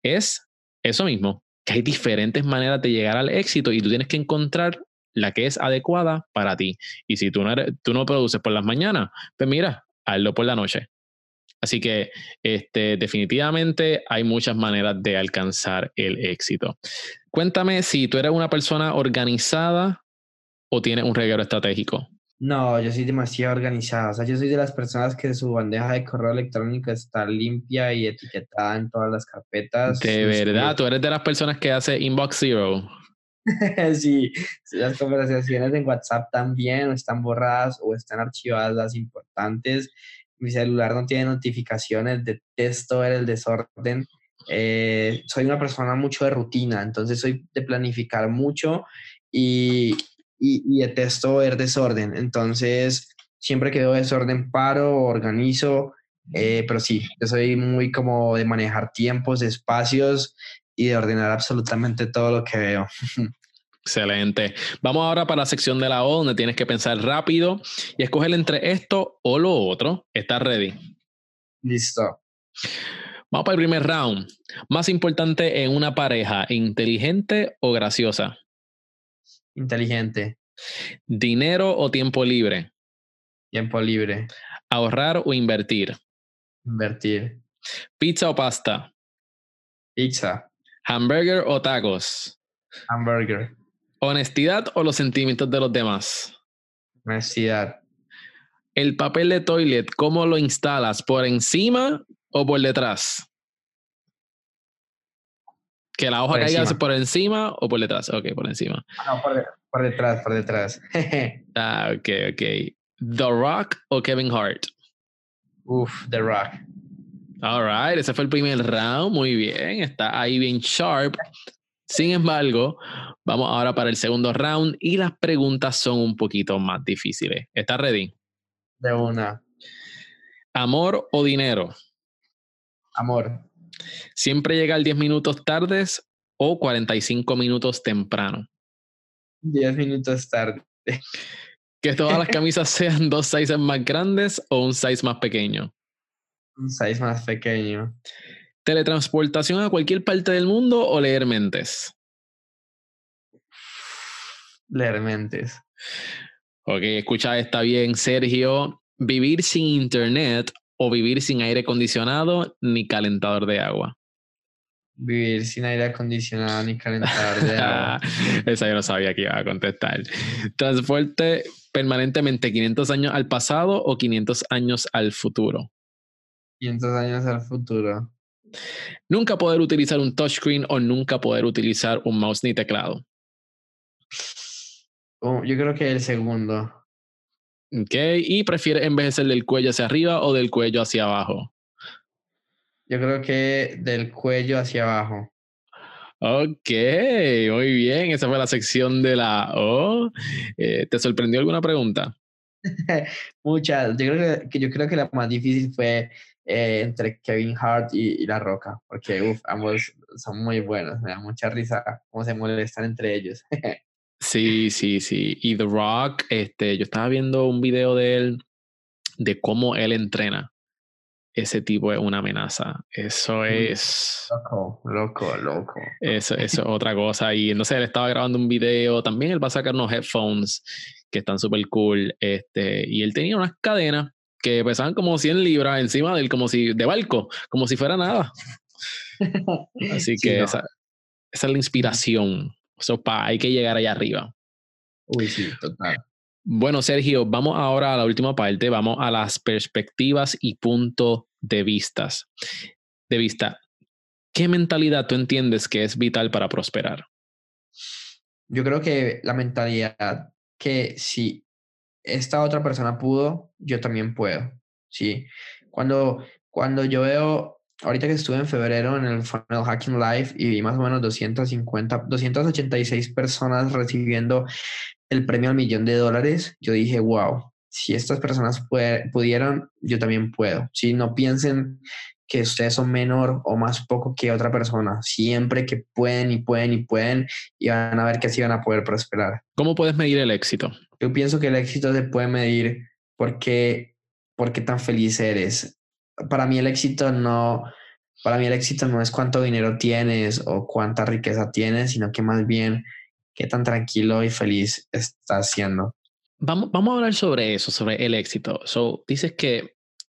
es eso mismo, que hay diferentes maneras de llegar al éxito y tú tienes que encontrar la que es adecuada para ti. Y si tú no, tú no produces por las mañanas, pues mira, hazlo por la noche. Así que este, definitivamente hay muchas maneras de alcanzar el éxito. Cuéntame si tú eres una persona organizada o tienes un reguero estratégico. No, yo soy demasiado organizado. O sea, yo soy de las personas que su bandeja de correo electrónico está limpia y etiquetada en todas las carpetas. De verdad, tú eres de las personas que hace Inbox Zero. sí, las conversaciones en WhatsApp también están borradas o están archivadas las importantes. Mi celular no tiene notificaciones, detesto ver el desorden. Eh, soy una persona mucho de rutina, entonces soy de planificar mucho y, y, detesto ver desorden. Entonces, siempre que veo desorden, paro, organizo. Eh, pero sí, yo soy muy como de manejar tiempos, espacios y de ordenar absolutamente todo lo que veo. Excelente. Vamos ahora para la sección de la O, donde tienes que pensar rápido y escoger entre esto o lo otro. ¿Estás ready? Listo. Vamos para el primer round. Más importante en una pareja, inteligente o graciosa. Inteligente. ¿Dinero o tiempo libre? Tiempo libre. ¿Ahorrar o invertir? Invertir. ¿Pizza o pasta? Pizza. ¿Hamburger o tacos? Hamburger. ¿Honestidad o los sentimientos de los demás? Honestidad. ¿El papel de toilet, cómo lo instalas? ¿Por encima o por detrás? Que la hoja caiga por encima o por detrás. Ok, por encima. No, por, detrás, por detrás. ah, ok, ok. ¿The Rock o Kevin Hart? Uf, The Rock. All right, ese fue el primer round. Muy bien, está ahí bien sharp. Sin embargo, vamos ahora para el segundo round y las preguntas son un poquito más difíciles. ¿Estás ready? De una. ¿Amor o dinero? Amor. ¿Siempre llegar 10 minutos tardes o 45 minutos temprano? 10 minutos tarde. ¿Que todas las camisas sean dos sizes más grandes o un size más pequeño? Un size más pequeño. ¿Teletransportación a cualquier parte del mundo o leer mentes? Leer mentes. Ok, escucha, está bien, Sergio. ¿Vivir sin internet o vivir sin aire acondicionado ni calentador de agua? Vivir sin aire acondicionado ni calentador de agua. Esa yo no sabía que iba a contestar. ¿Transporte permanentemente 500 años al pasado o 500 años al futuro? 500 años al futuro. Nunca poder utilizar un touchscreen o nunca poder utilizar un mouse ni teclado. Oh, yo creo que el segundo. Ok, ¿y prefiere envejecer del cuello hacia arriba o del cuello hacia abajo? Yo creo que del cuello hacia abajo. Ok, muy bien. Esa fue la sección de la O. Eh, ¿Te sorprendió alguna pregunta? Muchas. Yo creo que, yo creo que la más difícil fue eh, entre Kevin Hart y, La Roca, porque uf, ambos son muy buenos. Me da mucha risa cómo se molestan entre ellos. Sí, sí, sí. Y The Rock, este, yo estaba viendo un video de él, de cómo él entrena. Ese tipo es una amenaza. Eso es. Loco, loco, loco. Eso, eso es otra cosa. Y no sé, él estaba grabando un video. También él va a sacar unos headphones que están súper cool. Este, y él tenía unas cadenas que pesaban como 100 libras encima de él, como si de barco, como si fuera nada. Así que esa, esa es la inspiración So, pa, hay que llegar allá arriba. Uy, sí, total. Bueno, Sergio, vamos ahora a la última parte, vamos a las perspectivas y puntos de vistas. De vista, ¿qué mentalidad tú entiendes que es vital para prosperar? Yo creo que la mentalidad que si esta otra persona pudo, yo también puedo, ¿sí? Cuando, cuando yo veo, ahorita que estuve en febrero en el Funnel Hacking Live y vi más o menos 250, 286 personas recibiendo el premio al millón de dólares, yo dije, wow, si estas personas pudieron, yo también puedo. Si no piensen que ustedes son menor o más poco que otra persona. Siempre que pueden y pueden y pueden y van a ver que así van a poder prosperar. ¿Cómo puedes medir el éxito? Yo pienso que el éxito se puede medir porque, porque tan feliz eres. Para mí el éxito no, para mí el éxito no es cuánto dinero tienes o cuánta riqueza tienes, sino que más bien qué tan tranquilo y feliz estás siendo. Vamos, vamos a hablar sobre eso, sobre el éxito. So, dices que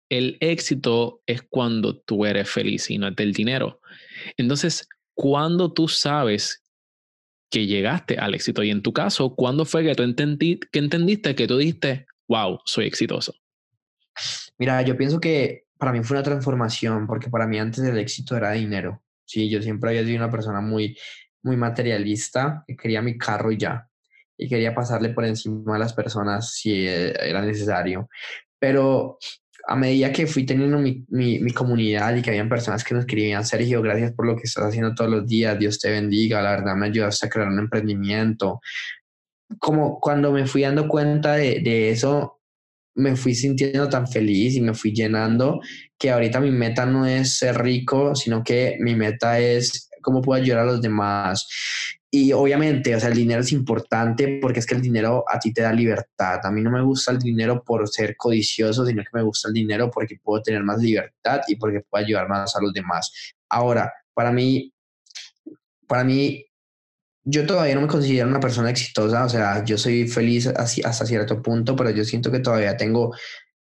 el éxito es cuando tú eres feliz y no es del dinero. Entonces, cuando tú sabes que llegaste al éxito? Y en tu caso, ¿cuándo fue que tú entendí, que entendiste que tú dijiste, wow, soy exitoso? Mira, yo pienso que para mí fue una transformación, porque para mí antes el éxito era dinero. Sí, yo siempre había sido una persona muy, muy materialista, que quería mi carro y ya, y quería pasarle por encima a las personas si eh, era necesario. Pero a medida que fui teniendo mi, mi, comunidad y que habían personas que nos escribían, Sergio, gracias por lo que estás haciendo todos los días, Dios te bendiga, la verdad me ayudaste a crear un emprendimiento. Como cuando me fui dando cuenta de, de eso, me fui sintiendo tan feliz y me fui llenando que ahorita mi meta no es ser rico, sino que mi meta es cómo puedo ayudar a los demás. Y obviamente, o sea, el dinero es importante porque es que el dinero a ti te da libertad. A mí no me gusta el dinero por ser codicioso, sino que me gusta el dinero porque puedo tener más libertad y porque puedo ayudar más a los demás. Ahora, para mí, para mí, yo todavía no me considero una persona exitosa, o sea, yo soy feliz hasta cierto punto, pero yo siento que todavía tengo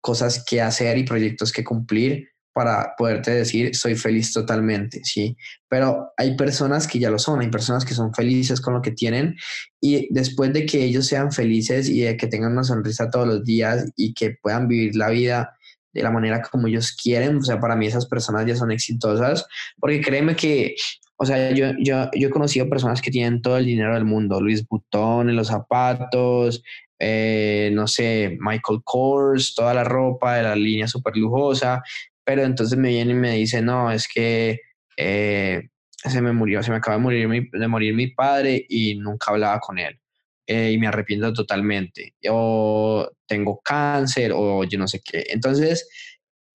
cosas que hacer y proyectos que cumplir para poderte decir soy feliz totalmente, ¿sí? Pero hay personas que ya lo son, hay personas que son felices con lo que tienen y después de que ellos sean felices y de que tengan una sonrisa todos los días y que puedan vivir la vida de la manera como ellos quieren, o sea, para mí esas personas ya son exitosas, porque créeme que, o sea, yo, yo, yo he conocido personas que tienen todo el dinero del mundo, Luis Butón en los zapatos, eh, no sé, Michael Kors, toda la ropa de la línea súper lujosa, pero entonces me viene y me dice, no, es que eh, se me murió, se me acaba de morir mi, de morir mi padre y nunca hablaba con él. Eh, y me arrepiento totalmente. O tengo cáncer o yo no sé qué. Entonces,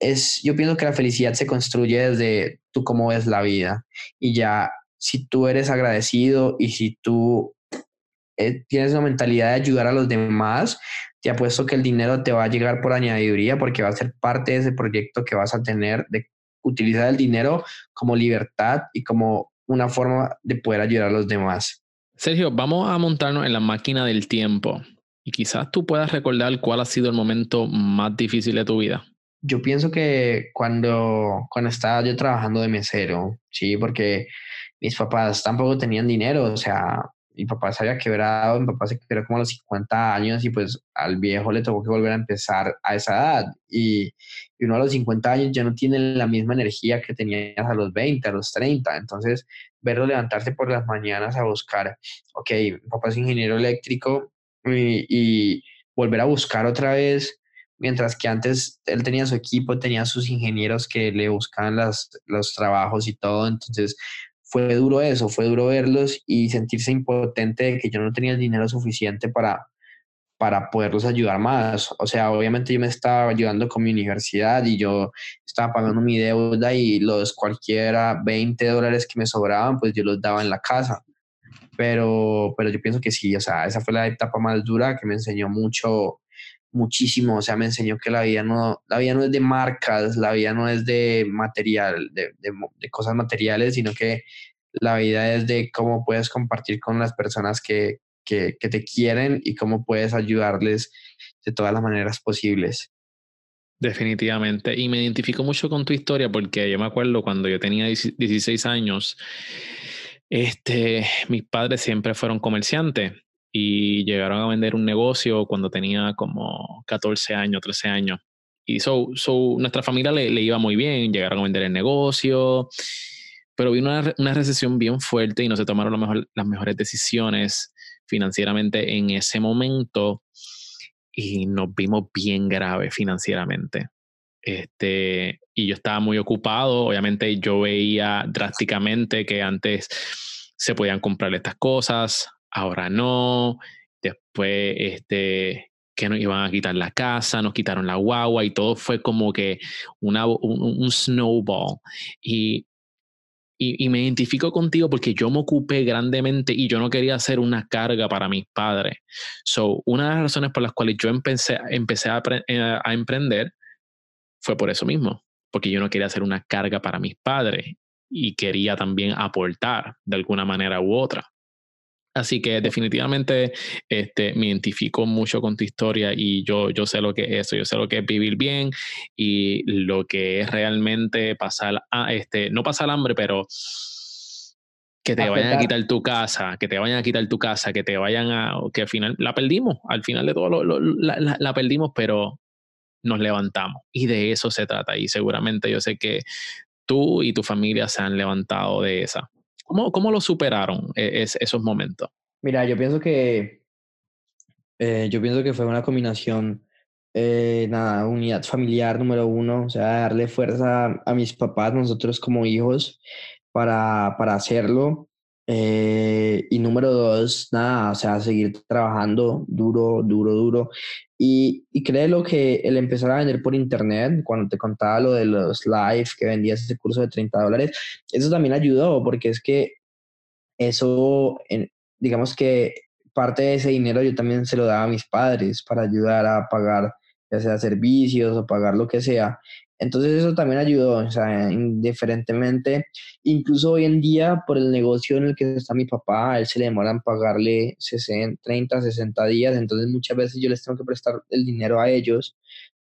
es, yo pienso que la felicidad se construye desde tú cómo ves la vida. Y ya, si tú eres agradecido y si tú eh, tienes la mentalidad de ayudar a los demás, te apuesto que el dinero te va a llegar por añadiduría porque va a ser parte de ese proyecto que vas a tener de utilizar el dinero como libertad y como una forma de poder ayudar a los demás. Sergio, vamos a montarnos en la máquina del tiempo y quizás tú puedas recordar cuál ha sido el momento más difícil de tu vida. Yo pienso que cuando, cuando estaba yo trabajando de mesero, sí, porque mis papás tampoco tenían dinero, o sea, mi papá se había quebrado, mi papá se quebró como a los 50 años y pues al viejo le tocó que volver a empezar a esa edad. Y, y, uno a los 50 años ya no tiene la misma energía que tenías a los 20, a los 30. Entonces, verlo levantarse por las mañanas a buscar, ok, mi papá es ingeniero eléctrico y, y volver a buscar otra vez mientras que antes él tenía su equipo, tenía sus ingenieros que le buscaban las, los trabajos y todo, entonces fue duro eso, fue duro verlos y sentirse impotente de que yo no tenía el dinero suficiente para, para poderlos ayudar más. O sea, obviamente yo me estaba ayudando con mi universidad y yo estaba pagando mi deuda y los cualquiera 20 dólares que me sobraban, pues yo los daba en la casa. Pero, pero yo pienso que sí, o sea, esa fue la etapa más dura que me enseñó mucho, muchísimo, o sea, me enseñó que la vida no, la vida no es de marcas, la vida no es de material, de, de, cosas materiales, sino que la vida es de cómo puedes compartir con las personas que, que, que te quieren y cómo puedes ayudarles de todas las maneras posibles. Definitivamente. Y me identifico mucho con tu historia porque yo me acuerdo cuando yo tenía 16 años, este, mis padres siempre fueron comerciantes y llegaron a vender un negocio cuando tenía como 14 años, 13 años. Y so, so nuestra familia le, le, iba muy bien, llegaron a vender el negocio, pero vino una, una recesión bien fuerte y no se tomaron lo mejor, las mejores decisiones financieramente en ese momento y nos vimos bien grave financieramente. Este, y yo estaba muy ocupado, obviamente yo veía drásticamente que antes se podían comprar estas cosas, ahora no, después este, que nos iban a quitar la casa, nos quitaron la guagua y todo fue como que una, un, snowball. Y, y, me identifico contigo porque yo me ocupé grandemente y yo no quería hacer una carga para mis padres. So, una de las razones por las cuales yo empecé, empecé a, eh, a emprender fue por eso mismo, porque yo no quería hacer una carga para mis padres y quería también aportar de alguna manera u otra. Así que definitivamente este, me identifico mucho con tu historia y yo, yo sé lo que es eso, yo sé lo que es vivir bien y lo que es realmente pasar, a, este, no pasar hambre, pero que te vayan a quitar tu casa, que te vayan a quitar tu casa, que te vayan a, que al final la perdimos, al final de todo la, la perdimos, pero nos levantamos y de eso se trata y seguramente yo sé que tú y tu familia se han levantado de esa. ¿Cómo, cómo lo superaron e, esos momentos? Mira, yo pienso que, eh, yo pienso que fue una combinación, eh, nada, unidad familiar número uno, o sea, darle fuerza a mis papás, nosotros como hijos, para, para hacerlo. Eh, y número dos, nada, o sea, seguir trabajando duro, duro, duro. Y, y créelo que el empezar a vender por internet, cuando te contaba lo de los live, que vendías ese curso de 30 dólares, eso también ayudó, porque es que eso, digamos que parte de ese dinero yo también se lo daba a mis padres para ayudar a pagar ya sea servicios o pagar lo que sea. Entonces eso también ayudó, o sea, indiferentemente, incluso hoy en día por el negocio en el que está mi papá, a él se le demoran pagarle 60, 30, 60 días, entonces muchas veces yo les tengo que prestar el dinero a ellos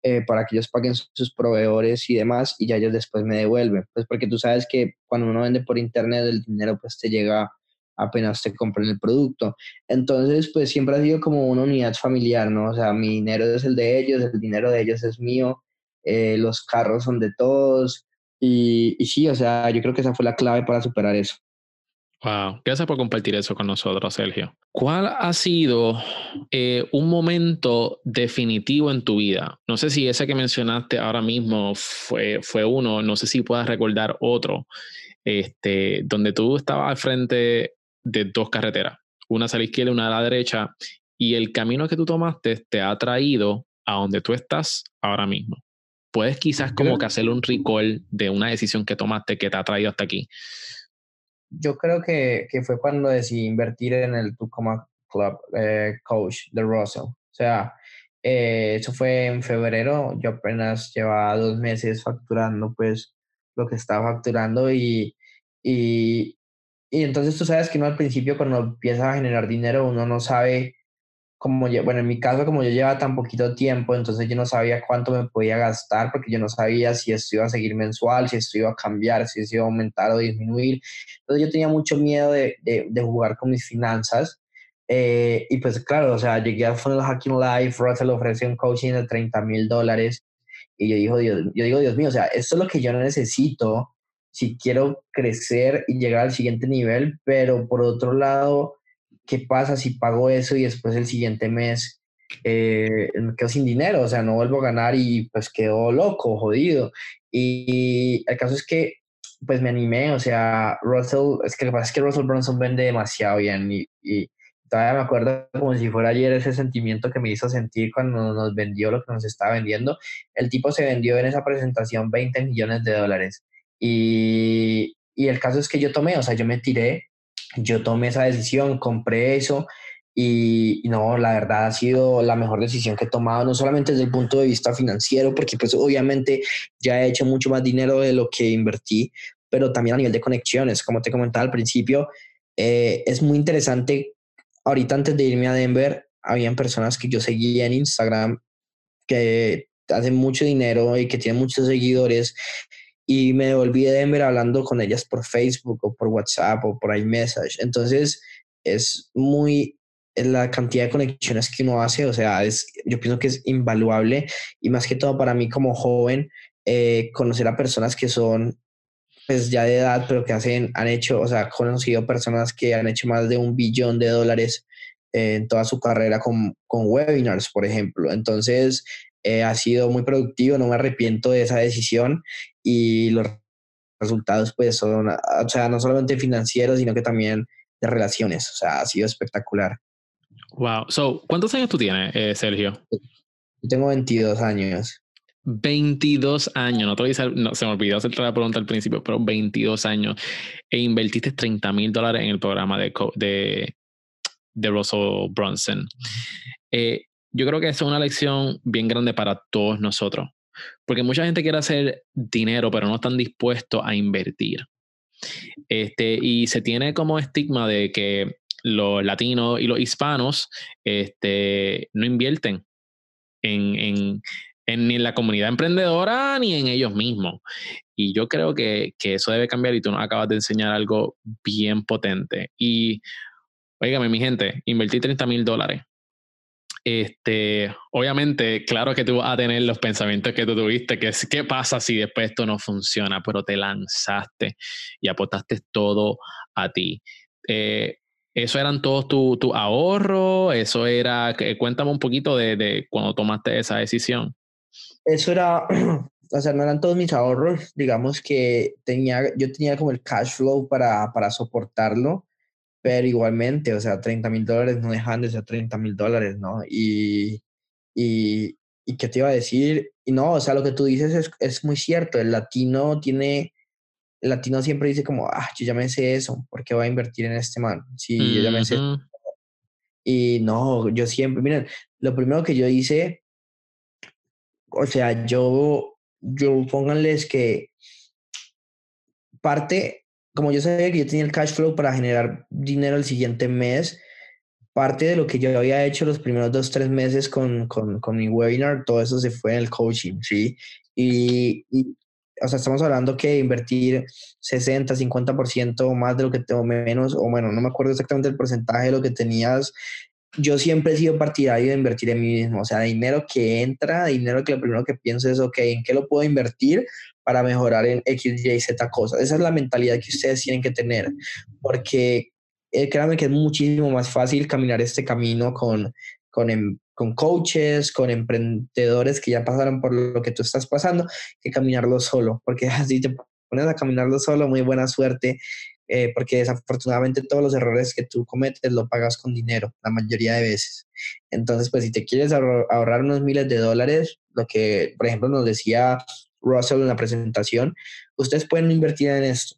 eh, para que ellos paguen sus proveedores y demás y ya ellos después me devuelven, pues porque tú sabes que cuando uno vende por internet el dinero pues te llega apenas te compran el producto. Entonces, pues siempre ha sido como una unidad familiar, ¿no? O sea, mi dinero es el de ellos, el dinero de ellos es mío eh, los carros son de todos. Y, y, sí, o sea, yo creo que esa fue la clave para superar eso. Wow, gracias por compartir eso con nosotros, Sergio. ¿Cuál ha sido eh, un momento definitivo en tu vida? No sé si ese que mencionaste ahora mismo fue, fue uno, no sé si puedas recordar otro, este, donde tú estabas al frente de dos carreteras, una a la izquierda y una a la derecha, y el camino que tú tomaste te ha traído a donde tú estás ahora mismo puedes quizás como que hacerle un recall de una decisión que tomaste que te ha traído hasta aquí. Yo creo que, que fue cuando decidí invertir en el Tucoma Club eh, Coach de Russell. O sea, eh, eso fue en febrero, yo apenas llevaba dos meses facturando pues lo que estaba facturando y, y, y entonces tú sabes que uno al principio cuando empieza a generar dinero uno no sabe como yo, bueno, en mi caso, como yo llevaba tan poquito tiempo, entonces yo no sabía cuánto me podía gastar, porque yo no sabía si esto iba a seguir mensual, si esto iba a cambiar, si esto iba a aumentar o disminuir. Entonces yo tenía mucho miedo de, de, jugar con mis finanzas. Eh, y pues claro, o sea, llegué a Funnel Hacking Live, Russell ofrece un coaching de 30 mil dólares. Y yo digo, Dios, yo digo, Dios mío, o sea, esto es lo que yo necesito si quiero crecer y llegar al siguiente nivel, pero por otro lado, ¿qué pasa si pago eso y después el siguiente mes eh, me quedo sin dinero? O sea, no vuelvo a ganar y pues quedo loco, jodido. Y el caso es que pues me animé, o sea, Russell, es que lo que pasa es que Russell Brunson vende demasiado bien y, y todavía me acuerdo como si fuera ayer ese sentimiento que me hizo sentir cuando nos vendió lo que nos estaba vendiendo. El tipo se vendió en esa presentación 20 millones de dólares. Y, y el caso es que yo tomé, o sea, yo me tiré yo tomé esa decisión, compré eso y, no, la verdad ha sido la mejor decisión que he tomado, no solamente desde el punto de vista financiero, porque pues obviamente ya he hecho mucho más dinero de lo que invertí, pero también a nivel de conexiones, como te comentaba al principio, eh, es muy interesante. Ahorita antes de irme a Denver, habían personas que yo seguía en Instagram que hacen mucho dinero y que tienen muchos seguidores y me volví de Denver hablando con ellas por Facebook o por WhatsApp o por iMessage. Entonces es muy la cantidad de conexiones que uno hace, o sea, es, yo pienso que es invaluable y más que todo para mí como joven, eh, conocer a personas que son pues ya de edad, pero que hacen, han hecho, o sea, conocido personas que han hecho más de un billón de dólares en toda su carrera con, con webinars, por ejemplo. Entonces, eh, ha sido muy productivo, no me arrepiento de esa decisión y los resultados pues son, o sea, no solamente financieros, sino que también de relaciones, o sea, ha sido espectacular. Wow, so, ¿cuántos años tú tienes, eh, Sergio? Yo tengo 22 años. 22 años, no, te voy a no se me olvidó hacer la pregunta al principio, pero 22 años e invertiste 30 mil dólares en el programa de, de, de Russell Brunson. Eh, yo creo que es una lección bien grande para todos nosotros, porque mucha gente quiere hacer dinero, pero no están dispuestos a invertir. Este, y se tiene como estigma de que los latinos y los hispanos este, no invierten en, en, en, ni en la comunidad emprendedora ni en ellos mismos. Y yo creo que, que, eso debe cambiar y tú nos acabas de enseñar algo bien potente. Y, oígame, mi gente, invertí 30 mil dólares este, obviamente, claro que tú vas a tener los pensamientos que tú tuviste, que es qué pasa si después esto no funciona, pero te lanzaste y apostaste todo a ti. Eh, ¿Eso eran todos tus tu ahorros? ¿Eso era, cuéntame un poquito de, de cuando tomaste esa decisión? Eso era, o sea, no eran todos mis ahorros, digamos que tenía, yo tenía como el cash flow para, para soportarlo, pero igualmente, o sea, 30 mil dólares no dejan de ser 30 mil dólares, ¿no? Y, y, y, qué te iba a decir, y no, o sea, lo que tú dices es, es muy cierto, el latino tiene, el latino siempre dice como, ah, yo ya me sé eso, ¿por qué voy a invertir en este man? Sí, yo ya me sé. Y no, yo siempre, miren, lo primero que yo hice, o sea, yo, yo pónganles que parte como yo sabía que yo tenía el cash flow para generar dinero el siguiente mes, parte de lo que yo había hecho los primeros dos, tres meses con, con, con mi webinar, todo eso se fue en el coaching, ¿sí? Y, y, o sea, estamos hablando que invertir 60, 50% más de lo que tengo menos, o bueno, no me acuerdo exactamente el porcentaje de lo que tenías. Yo siempre he sido partidario de invertir en mí mismo, o sea, dinero que entra, dinero que lo primero que pienso es, ok, ¿en qué lo puedo invertir para mejorar en X, Y, Z cosas. Esa es la mentalidad que ustedes tienen que tener, porque eh, créanme que es muchísimo más fácil caminar este camino con, con, em, con coaches, con emprendedores que ya pasaron por lo que tú estás pasando, que caminarlo solo, porque así te pones a caminarlo solo, muy buena suerte, eh, porque desafortunadamente todos los errores que tú cometes lo pagas con dinero, la mayoría de veces. Entonces, pues si te quieres ahorrar unos miles de dólares, lo que, por ejemplo, nos decía Russell en la presentación, ustedes pueden invertir en esto,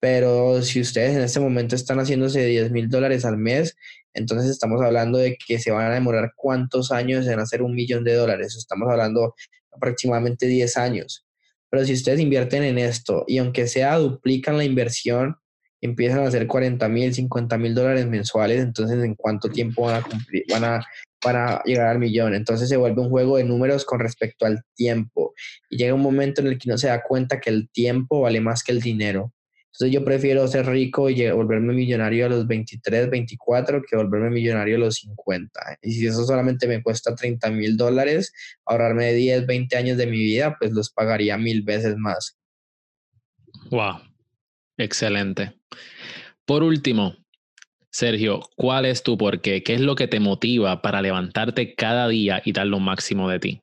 pero si ustedes en este momento están haciéndose 10 mil dólares al mes, entonces estamos hablando de que se van a demorar cuántos años en hacer un millón de dólares, estamos hablando aproximadamente 10 años. Pero si ustedes invierten en esto y aunque sea duplican la inversión, empiezan a hacer 40 mil, 50 mil dólares mensuales, entonces en cuánto tiempo van a cumplir, van a para llegar al millón. Entonces se vuelve un juego de números con respecto al tiempo. Y llega un momento en el que uno se da cuenta que el tiempo vale más que el dinero. Entonces yo prefiero ser rico y volverme millonario a los 23, 24 que volverme millonario a los 50. Y si eso solamente me cuesta 30 mil dólares, ahorrarme 10, 20 años de mi vida, pues los pagaría mil veces más. Wow, excelente. Por último, Sergio, ¿cuál es tu porqué? ¿Qué es lo que te motiva para levantarte cada día y dar lo máximo de ti?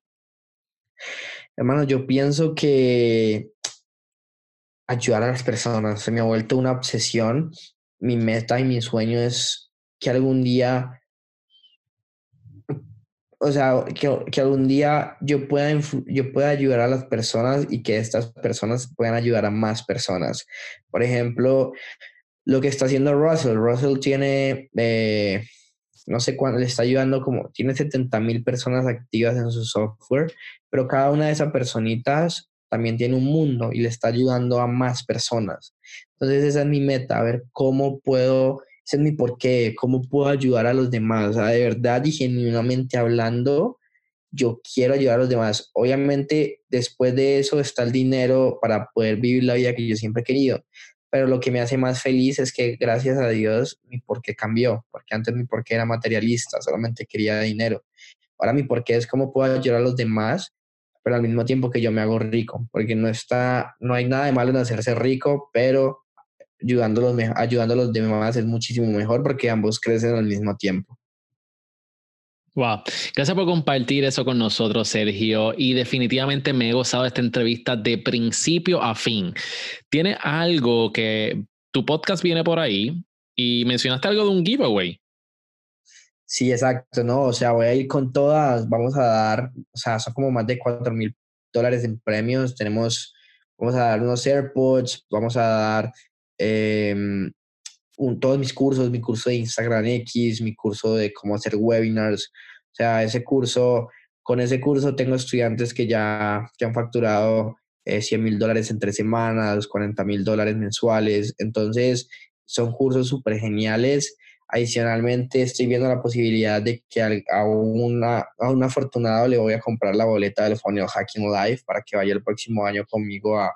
Hermano, yo pienso que ayudar a las personas se me ha vuelto una obsesión. Mi meta y mi sueño es que algún día, o sea, que, que algún día yo pueda, yo pueda ayudar a las personas y que estas personas puedan ayudar a más personas. Por ejemplo, lo que está haciendo Russell. Russell tiene, eh, no sé cuánto, le está ayudando como, tiene 70 mil personas activas en su software, pero cada una de esas personitas también tiene un mundo y le está ayudando a más personas. Entonces esa es mi meta, a ver cómo puedo, ese es mi porqué, cómo puedo ayudar a los demás. O sea, de verdad y genuinamente hablando, yo quiero ayudar a los demás. Obviamente, después de eso está el dinero para poder vivir la vida que yo siempre he querido pero lo que me hace más feliz es que gracias a Dios mi porqué cambió, porque antes mi porqué era materialista, solamente quería dinero. Ahora mi porqué es cómo puedo ayudar a los demás, pero al mismo tiempo que yo me hago rico, porque no está, no hay nada de malo en hacerse rico, pero ayudándolos, ayudando a los demás es muchísimo mejor porque ambos crecen al mismo tiempo. Gracias por compartir eso con nosotros, Sergio. Y definitivamente me he gozado de esta entrevista de principio a fin. ¿Tiene algo que tu podcast viene por ahí y mencionaste algo de un giveaway? Sí, exacto, ¿no? O sea, voy a ir con todas, vamos a dar, o sea, son como más de 4 mil dólares en premios. Tenemos, vamos a dar unos AirPods, vamos a dar todos mis cursos, mi curso de Instagram X, mi curso de cómo hacer webinars, o sea, ese curso, con ese curso tengo estudiantes que ya, que han facturado eh, 100 mil dólares en tres semanas, 40 mil dólares mensuales. Entonces, son cursos súper geniales. Adicionalmente, estoy viendo la posibilidad de que a, una, a un afortunado le voy a comprar la boleta del Funnel Hacking Live para que vaya el próximo año conmigo a,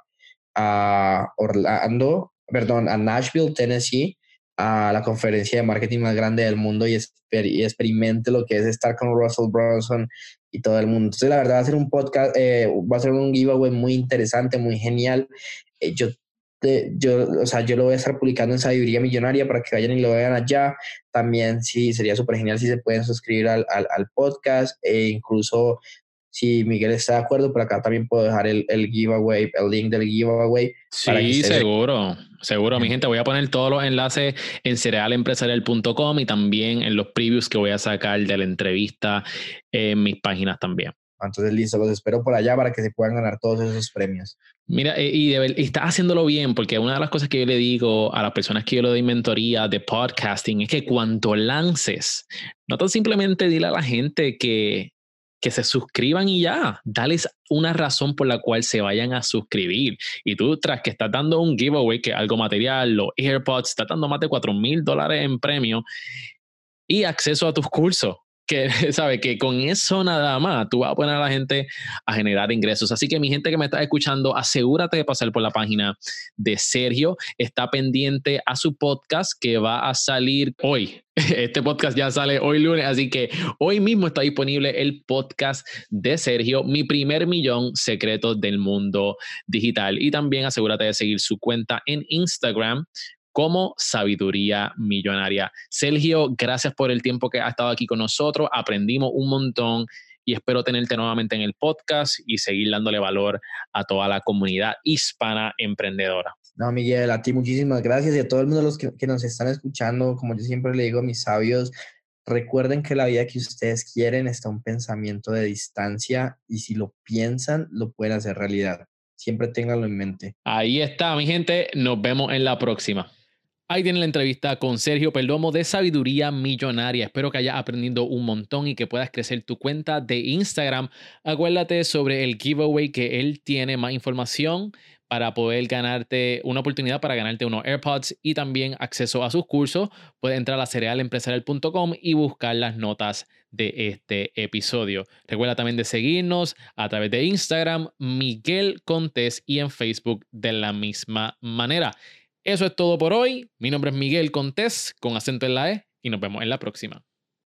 a Orlando, perdón, a Nashville, Tennessee, a la conferencia de marketing más grande del mundo y, y experimente lo que es estar con Russell Brunson y todo el mundo. Entonces, la verdad, va a ser un podcast, eh, va a ser un giveaway muy interesante, muy genial. Eh, yo, yo, o sea, yo lo voy a estar publicando en Sabiduría Millonaria para que vayan y lo vean allá. También sí, sería súper genial si se pueden suscribir al, al, al podcast e incluso si Miguel está de acuerdo, por acá también puedo dejar el, el giveaway, el link del giveaway. Sí, seguro, seguro. Mi gente, voy a poner todos los enlaces en cerealempresarial.com y también en los previews que voy a sacar de la entrevista en mis páginas también. Entonces, listo, los espero por allá para que se puedan ganar todos esos premios. Mira, eh, y, y, está haciéndolo bien, porque una de las cosas que yo le digo a las personas que yo le doy mentoría de podcasting es que cuando lances, no tan simplemente dile a la gente que que se suscriban y ya, dales una razón por la cual se vayan a suscribir. Y tú, tras que estás dando un giveaway, que algo material, los AirPods, estás dando más de 4 mil dólares en premio y acceso a tus cursos que sabe que con eso nada más tú vas a poner a la gente a generar ingresos. Así que mi gente que me está escuchando, asegúrate de pasar por la página de Sergio. Está pendiente a su podcast que va a salir hoy. Este podcast ya sale hoy lunes, así que hoy mismo está disponible el podcast de Sergio, Mi primer millón secretos del mundo digital. Y también asegúrate de seguir su cuenta en Instagram como Sabiduría Millonaria. Sergio, gracias por el tiempo que has estado aquí con nosotros. Aprendimos un montón y espero tenerte nuevamente en el podcast y seguir dándole valor a toda la comunidad hispana emprendedora. No, Miguel, a ti muchísimas gracias y a todo el mundo los que, que nos están escuchando. Como yo siempre le digo a mis sabios, recuerden que la vida que ustedes quieren está un pensamiento de distancia y si lo piensan, lo pueden hacer realidad. Siempre ténganlo en mente. Ahí está, mi gente. Nos vemos en la próxima. Ahí tiene la entrevista con Sergio Perdomo de Sabiduría Millonaria. Espero que hayas aprendido un montón y que puedas crecer tu cuenta de Instagram. Acuérdate sobre el giveaway que él tiene más información para poder ganarte una oportunidad para ganarte unos AirPods y también acceso a sus cursos. Puedes entrar a cerealempresarial.com y buscar las notas de este episodio. Recuerda también de seguirnos a través de Instagram, Miguel Contés y en Facebook de la misma manera. Eso es todo por hoy. Mi nombre es Miguel Contés con acento en la E y nos vemos en la próxima.